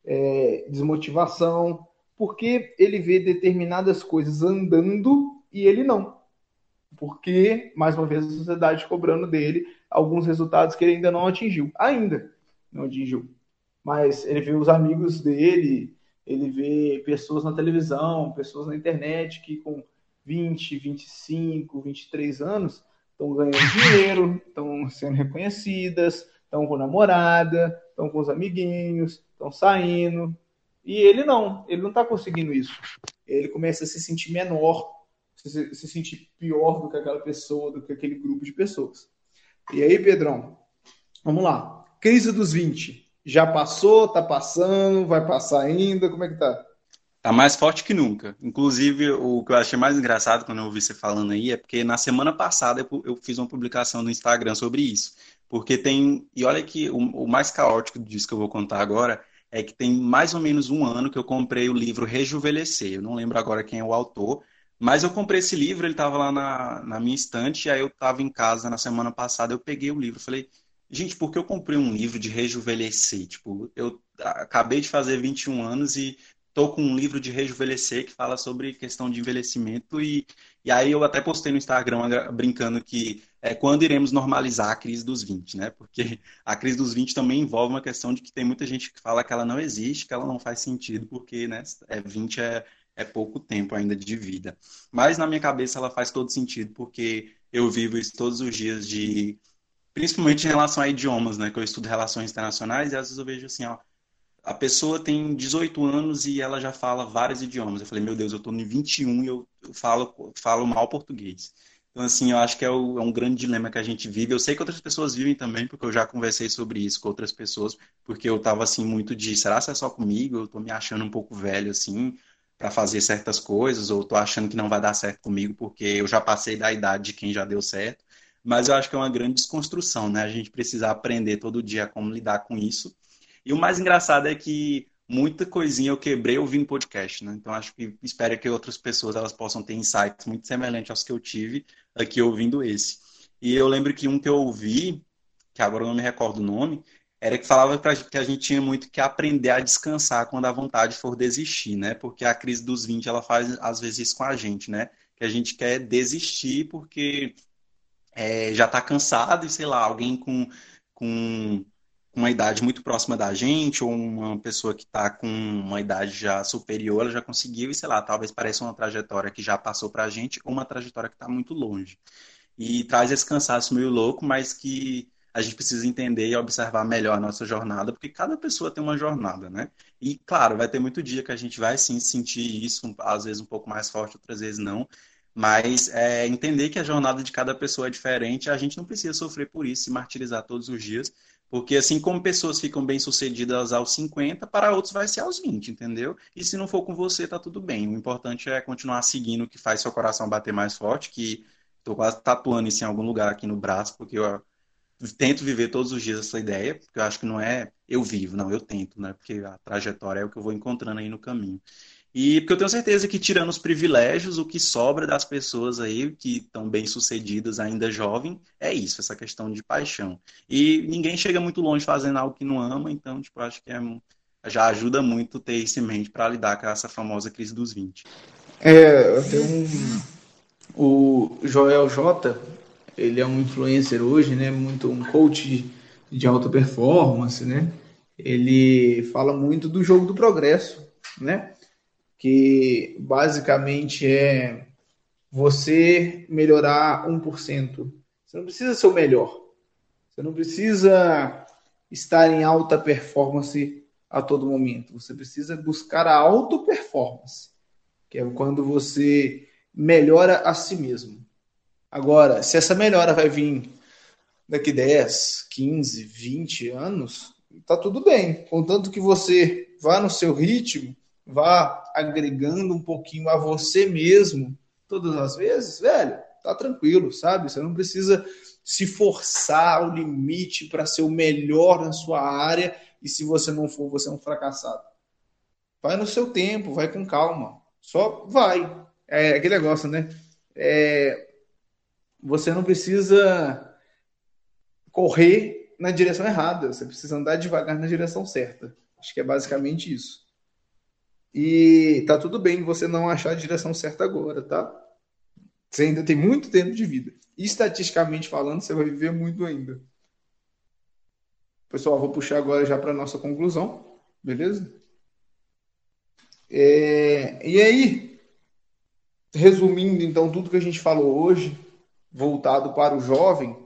é, desmotivação, porque ele vê determinadas coisas andando e ele não. Porque, mais uma vez, a sociedade cobrando dele alguns resultados que ele ainda não atingiu. Ainda não atingiu. Mas ele vê os amigos dele, ele vê pessoas na televisão, pessoas na internet que com 20, 25, 23 anos estão ganhando dinheiro, estão sendo reconhecidas, estão com namorada, estão com os amiguinhos, estão saindo. E ele não, ele não está conseguindo isso. Ele começa a se sentir menor, se, se sentir pior do que aquela pessoa, do que aquele grupo de pessoas. E aí, Pedrão, vamos lá. Crise dos 20. Já passou, tá passando, vai passar ainda, como é que tá? Tá mais forte que nunca. Inclusive, o que eu achei mais engraçado quando eu ouvi você falando aí é porque na semana passada eu fiz uma publicação no Instagram sobre isso. Porque tem. E olha que o, o mais caótico disso que eu vou contar agora é que tem mais ou menos um ano que eu comprei o livro Rejuvenescer. Eu não lembro agora quem é o autor, mas eu comprei esse livro, ele estava lá na, na minha estante, e aí eu estava em casa na semana passada, eu peguei o livro, falei, gente, por que eu comprei um livro de rejuvenescer? Tipo, eu acabei de fazer 21 anos e tô com um livro de rejuvenescer que fala sobre questão de envelhecimento e, e aí eu até postei no Instagram brincando que é quando iremos normalizar a crise dos 20, né? Porque a crise dos 20 também envolve uma questão de que tem muita gente que fala que ela não existe, que ela não faz sentido, porque, né, é 20 é, é pouco tempo ainda de vida. Mas na minha cabeça ela faz todo sentido, porque eu vivo isso todos os dias de principalmente em relação a idiomas, né, que eu estudo relações internacionais e às vezes eu vejo assim, ó, a pessoa tem 18 anos e ela já fala vários idiomas. Eu falei, meu Deus, eu estou em 21 e eu falo, falo mal português. Então, assim, eu acho que é, o, é, um grande dilema que a gente vive. Eu sei que outras pessoas vivem também, porque eu já conversei sobre isso com outras pessoas, porque eu estava assim, muito de, será que é só comigo? Eu estou me achando um pouco velho, assim, para fazer certas coisas, ou estou achando que não vai dar certo comigo, porque eu já passei da idade de quem já deu certo. Mas eu acho que é uma grande desconstrução, né? A gente precisa aprender todo dia como lidar com isso e o mais engraçado é que muita coisinha eu quebrei ouvindo podcast, né? Então acho que espero que outras pessoas elas possam ter insights muito semelhantes aos que eu tive aqui ouvindo esse. E eu lembro que um que eu ouvi, que agora eu não me recordo o nome, era que falava pra, que a gente tinha muito que aprender a descansar quando a vontade for desistir, né? Porque a crise dos 20 ela faz às vezes isso com a gente, né? Que a gente quer desistir porque é, já está cansado e sei lá, alguém com, com uma idade muito próxima da gente, ou uma pessoa que está com uma idade já superior, ela já conseguiu, e sei lá, talvez pareça uma trajetória que já passou para a gente, ou uma trajetória que está muito longe. E traz esse cansaço meio louco, mas que a gente precisa entender e observar melhor a nossa jornada, porque cada pessoa tem uma jornada, né? E, claro, vai ter muito dia que a gente vai sim sentir isso, às vezes um pouco mais forte, outras vezes não. Mas é, entender que a jornada de cada pessoa é diferente, a gente não precisa sofrer por isso, se martirizar todos os dias, porque assim como pessoas ficam bem-sucedidas aos 50, para outros vai ser aos 20, entendeu? E se não for com você, tá tudo bem. O importante é continuar seguindo o que faz seu coração bater mais forte, que estou quase tatuando isso em algum lugar aqui no braço, porque eu tento viver todos os dias essa ideia, porque eu acho que não é eu vivo, não, eu tento, né? Porque a trajetória é o que eu vou encontrando aí no caminho. E porque eu tenho certeza que, tirando os privilégios, o que sobra das pessoas aí que estão bem sucedidas, ainda jovem, é isso, essa questão de paixão. E ninguém chega muito longe fazendo algo que não ama, então, tipo, acho que é, já ajuda muito ter isso em mente para lidar com essa famosa crise dos 20. É, eu tenho um. O Joel J, ele é um influencer hoje, né? Muito um coach de alta performance, né? Ele fala muito do jogo do progresso, né? Que basicamente é você melhorar 1%. Você não precisa ser o melhor. Você não precisa estar em alta performance a todo momento. Você precisa buscar a auto performance, que é quando você melhora a si mesmo. Agora, se essa melhora vai vir daqui 10, 15, 20 anos, tá tudo bem. Contanto que você vá no seu ritmo, vá agregando um pouquinho a você mesmo todas as vezes, velho, tá tranquilo, sabe? Você não precisa se forçar ao limite para ser o melhor na sua área e se você não for, você é um fracassado. Vai no seu tempo, vai com calma. Só vai. É aquele negócio, né? É, você não precisa correr na direção errada, você precisa andar devagar na direção certa. Acho que é basicamente isso. E tá tudo bem você não achar a direção certa agora, tá? Você ainda tem muito tempo de vida. estatisticamente falando, você vai viver muito ainda. Pessoal, vou puxar agora já para nossa conclusão, beleza? É, e aí, resumindo então tudo que a gente falou hoje, voltado para o jovem,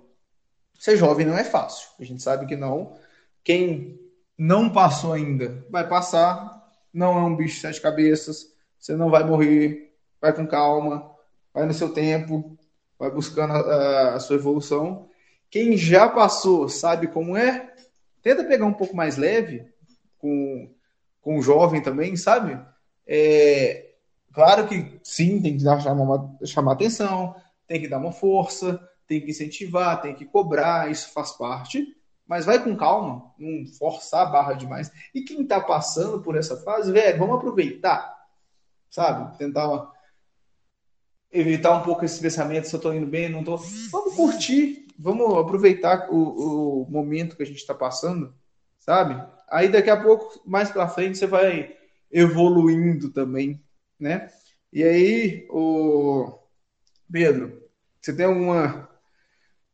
ser jovem não é fácil. A gente sabe que não. Quem não passou ainda vai passar, não é um bicho de sete cabeças, você não vai morrer, vai com calma, vai no seu tempo, vai buscando a, a sua evolução. Quem já passou sabe como é, tenta pegar um pouco mais leve com, com o jovem também, sabe? É, claro que sim, tem que dar, chamar, chamar atenção, tem que dar uma força, tem que incentivar, tem que cobrar, isso faz parte, Mas vai com calma, não forçar a barra demais. E quem está passando por essa fase, velho, vamos aproveitar, sabe? Tentar evitar um pouco esse pensamento se eu estou indo bem, não estou. Vamos curtir, vamos aproveitar o, o momento que a gente está passando, sabe? Aí daqui a pouco, mais para frente, você vai evoluindo também, né? E aí, o Pedro, você tem alguma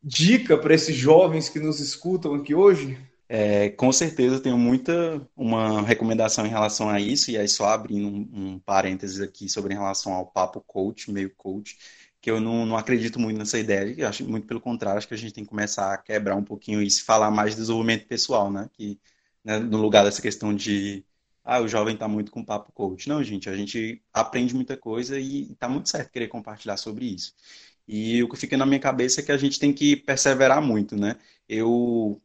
dica para esses jovens que nos escutam aqui hoje? É, com certeza tenho muita uma recomendação em relação a isso, e aí só abrindo um, um parênteses aqui sobre em relação ao papo coach, meio coach, que eu não, não acredito muito nessa ideia, eu acho muito pelo contrário, acho que a gente tem que começar a quebrar um pouquinho isso e falar mais de desenvolvimento pessoal, né? Que né, no lugar dessa questão de ah, o jovem está muito com papo coach. Não, gente, a gente aprende muita coisa e está muito certo querer compartilhar sobre isso. E o que fica na minha cabeça é que a gente tem que perseverar muito, né? Eu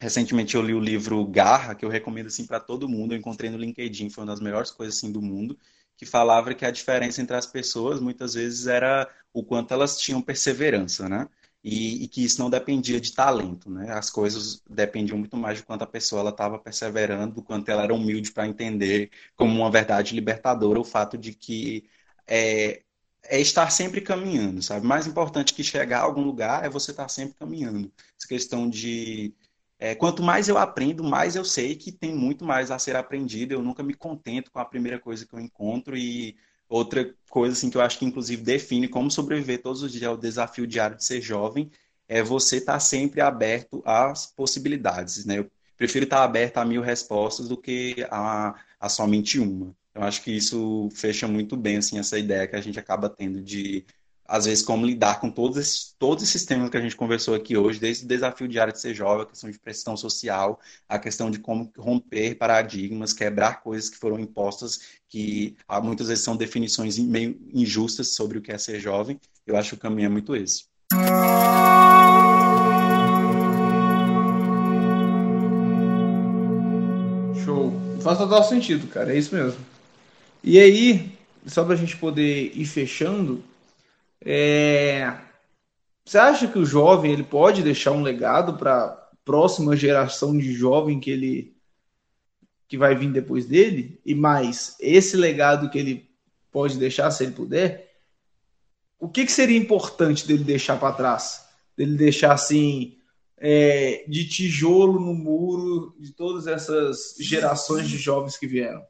recentemente eu li o livro Garra, que eu recomendo assim para todo mundo. Eu encontrei no LinkedIn, foi uma das melhores coisas assim do mundo, que falava que a diferença entre as pessoas muitas vezes era o quanto elas tinham perseverança, né? E, e, que isso não dependia de talento, né? As coisas dependiam muito mais de quanto a pessoa estava perseverando, do quanto ela era humilde para entender como uma verdade libertadora o fato de que é, é estar sempre caminhando, sabe? Mais importante que chegar a algum lugar é você estar sempre caminhando. Essa questão de é, quanto mais eu aprendo, mais eu sei que tem muito mais a ser aprendido. Eu nunca me contento com a primeira coisa que eu encontro e outra coisa assim que eu acho que inclusive define como sobreviver todos os dias ao desafio diário de ser jovem é você estar sempre aberto às possibilidades, né? Eu prefiro estar aberto a mil respostas do que a, a somente uma. Eu acho que isso fecha muito bem assim essa ideia que a gente acaba tendo de às vezes como lidar com todos esses, todos esses temas que a gente conversou aqui hoje, desde o desafio diário de ser jovem, a questão de pressão social, a questão de como romper paradigmas, quebrar coisas que foram impostas, que muitas vezes são definições meio injustas sobre o que é ser jovem. Eu acho que o caminho é muito esse. Show. Faz total sentido, cara. É isso mesmo. E aí, só para a gente poder ir fechando, é... você acha que o jovem ele pode deixar um legado para próxima geração de jovem que ele que vai vir depois dele? E mais, esse legado que ele pode deixar, se ele puder, o que, que seria importante dele deixar para trás? Dele deixar assim é, de tijolo no muro de todas essas gerações de jovens que vieram?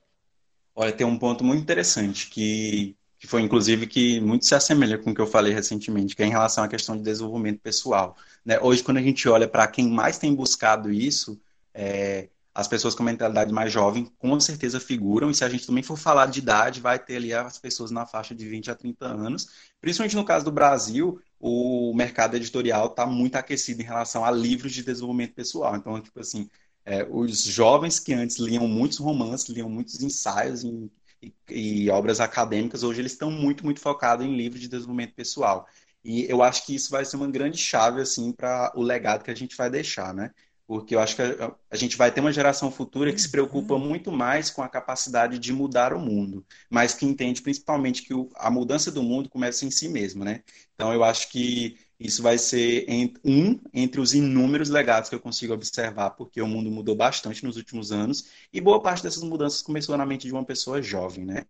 Olha, tem um ponto muito interessante que, que foi inclusive que muito se assemelha com o que eu falei recentemente, que é em relação à questão de desenvolvimento pessoal. Né? Hoje, quando a gente olha para quem mais tem buscado isso, é, as pessoas com mentalidade mais jovem com certeza figuram, e se a gente também for falar de idade, vai ter ali as pessoas na faixa de 20 a 30 anos. Principalmente no caso do Brasil, o mercado editorial está muito aquecido em relação a livros de desenvolvimento pessoal. Então, tipo assim, é, os jovens que antes liam muitos romances, liam muitos ensaios em, e, e, obras acadêmicas, hoje eles estão muito, muito focados em livros de desenvolvimento pessoal. E eu acho que isso vai ser uma grande chave assim para o legado que a gente vai deixar, né? Porque eu acho que a, a, gente vai ter uma geração futura que se preocupa uhum. muito mais com a capacidade de mudar o mundo, mas que entende principalmente que o, a mudança do mundo começa em si mesmo, né? Então eu acho que isso vai ser um entre os inúmeros legados que eu consigo observar, porque o mundo mudou bastante nos últimos anos e boa parte dessas mudanças começou na mente de uma pessoa jovem, né?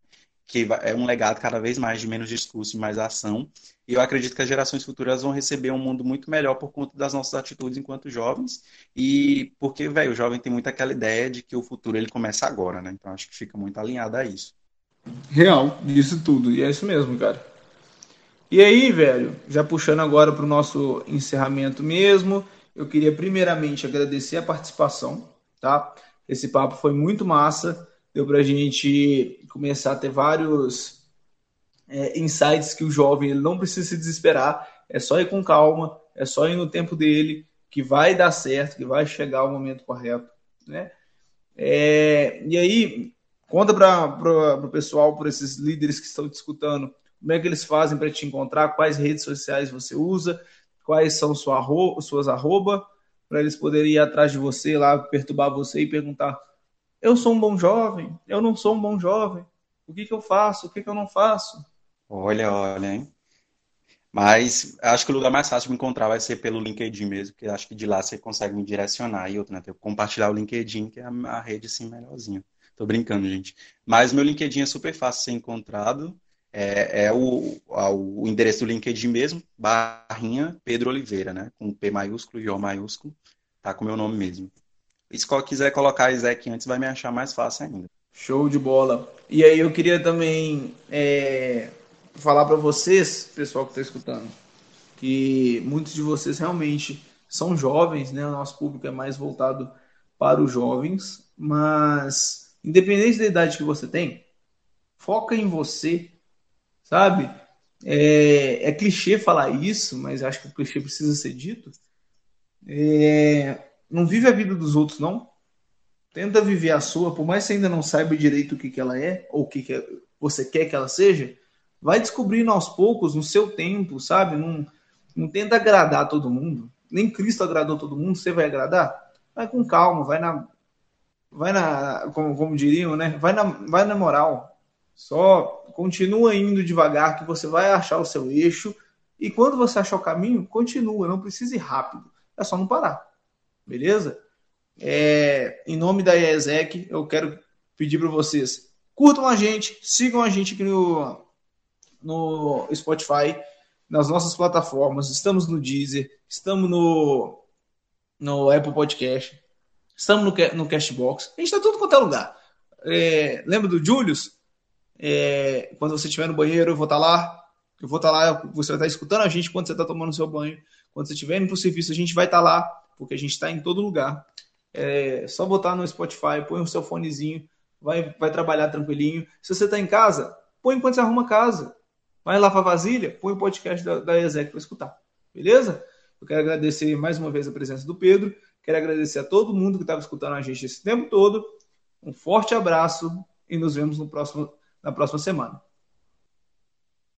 Que é um legado cada vez mais de menos discurso e mais ação. E eu acredito que as gerações futuras vão receber um mundo muito melhor por conta das nossas atitudes enquanto jovens. E porque, velho, o jovem tem muito aquela ideia de que o futuro ele começa agora, né? Então acho que fica muito alinhado a isso. Real, isso tudo. E é isso mesmo, cara. E aí, velho, já puxando agora para o nosso encerramento mesmo, eu queria primeiramente agradecer a participação, tá? Esse papo foi muito massa, deu para a gente começar a ter vários é, insights que o jovem ele não precisa se desesperar, é só ir com calma, é só ir no tempo dele, que vai dar certo, que vai chegar o momento correto, né? É, e aí, conta para o pessoal, para esses líderes que estão te escutando, como é que eles fazem para te encontrar? Quais redes sociais você usa? Quais são sua arroba, suas arroba? Para eles poderem ir atrás de você lá, perturbar você e perguntar: Eu sou um bom jovem? Eu não sou um bom jovem? O que, que eu faço? O que, que eu não faço? Olha, olha, hein? Mas acho que o lugar mais fácil de me encontrar vai ser pelo LinkedIn mesmo, porque acho que de lá você consegue me direcionar. E outro, né? compartilhar o LinkedIn, que é a rede assim melhorzinha. Tô brincando, gente. Mas meu LinkedIn é super fácil de ser encontrado. É, é o, o, endereço do LinkedIn mesmo, barrinha Pedro Oliveira, né? Com P maiúsculo e O maiúsculo. Tá com o meu nome mesmo. E se quiser colocar Isaac antes, vai me achar mais fácil ainda. Show de bola. E aí eu queria também é, falar para vocês, pessoal que está escutando, que muitos de vocês realmente são jovens, né? O nosso público é mais voltado para os jovens, mas independente da idade que você tem, foca em você, sabe? É, é clichê falar isso, mas acho que o clichê precisa ser dito. É, não vive a vida dos outros, não. Tenta viver a sua, por mais que você ainda não saiba direito o que, que ela é, ou o que, que você quer que ela seja, vai descobrindo aos poucos, no seu tempo, sabe? Não, não tenta agradar todo mundo. Nem Cristo agradou todo mundo, você vai agradar? Vai com calma, vai na. Vai na. Como, como diriam, né? Vai na, vai na moral. Só continua indo devagar que você vai achar o seu eixo. E quando você achar o caminho, continua, não precisa ir rápido. É só não parar. Beleza? É, em nome da IESEC, eu quero pedir para vocês curtam a gente, sigam a gente aqui no, no Spotify, nas nossas plataformas. Estamos no Deezer, estamos no, no Apple Podcast, estamos no, no Cashbox. A gente está tudo quanto é lugar. É, lembra do Julius? É, quando você estiver no banheiro, eu vou estar tá lá. Eu vou estar tá lá, você vai estar tá escutando a gente quando você está tomando seu banho. Quando você estiver indo para o serviço, a gente vai estar lá, porque a gente está em todo lugar. É só botar no Spotify, põe o seu fonezinho, vai, vai trabalhar tranquilinho. Se você está em casa, põe enquanto você arruma casa. Vai lá para vasilha, põe o podcast da, da para escutar. Beleza? Eu quero agradecer mais uma vez a presença do Pedro. Quero agradecer a todo mundo que estava escutando a gente esse tempo todo. Um forte abraço e nos vemos no próximo, na próxima semana.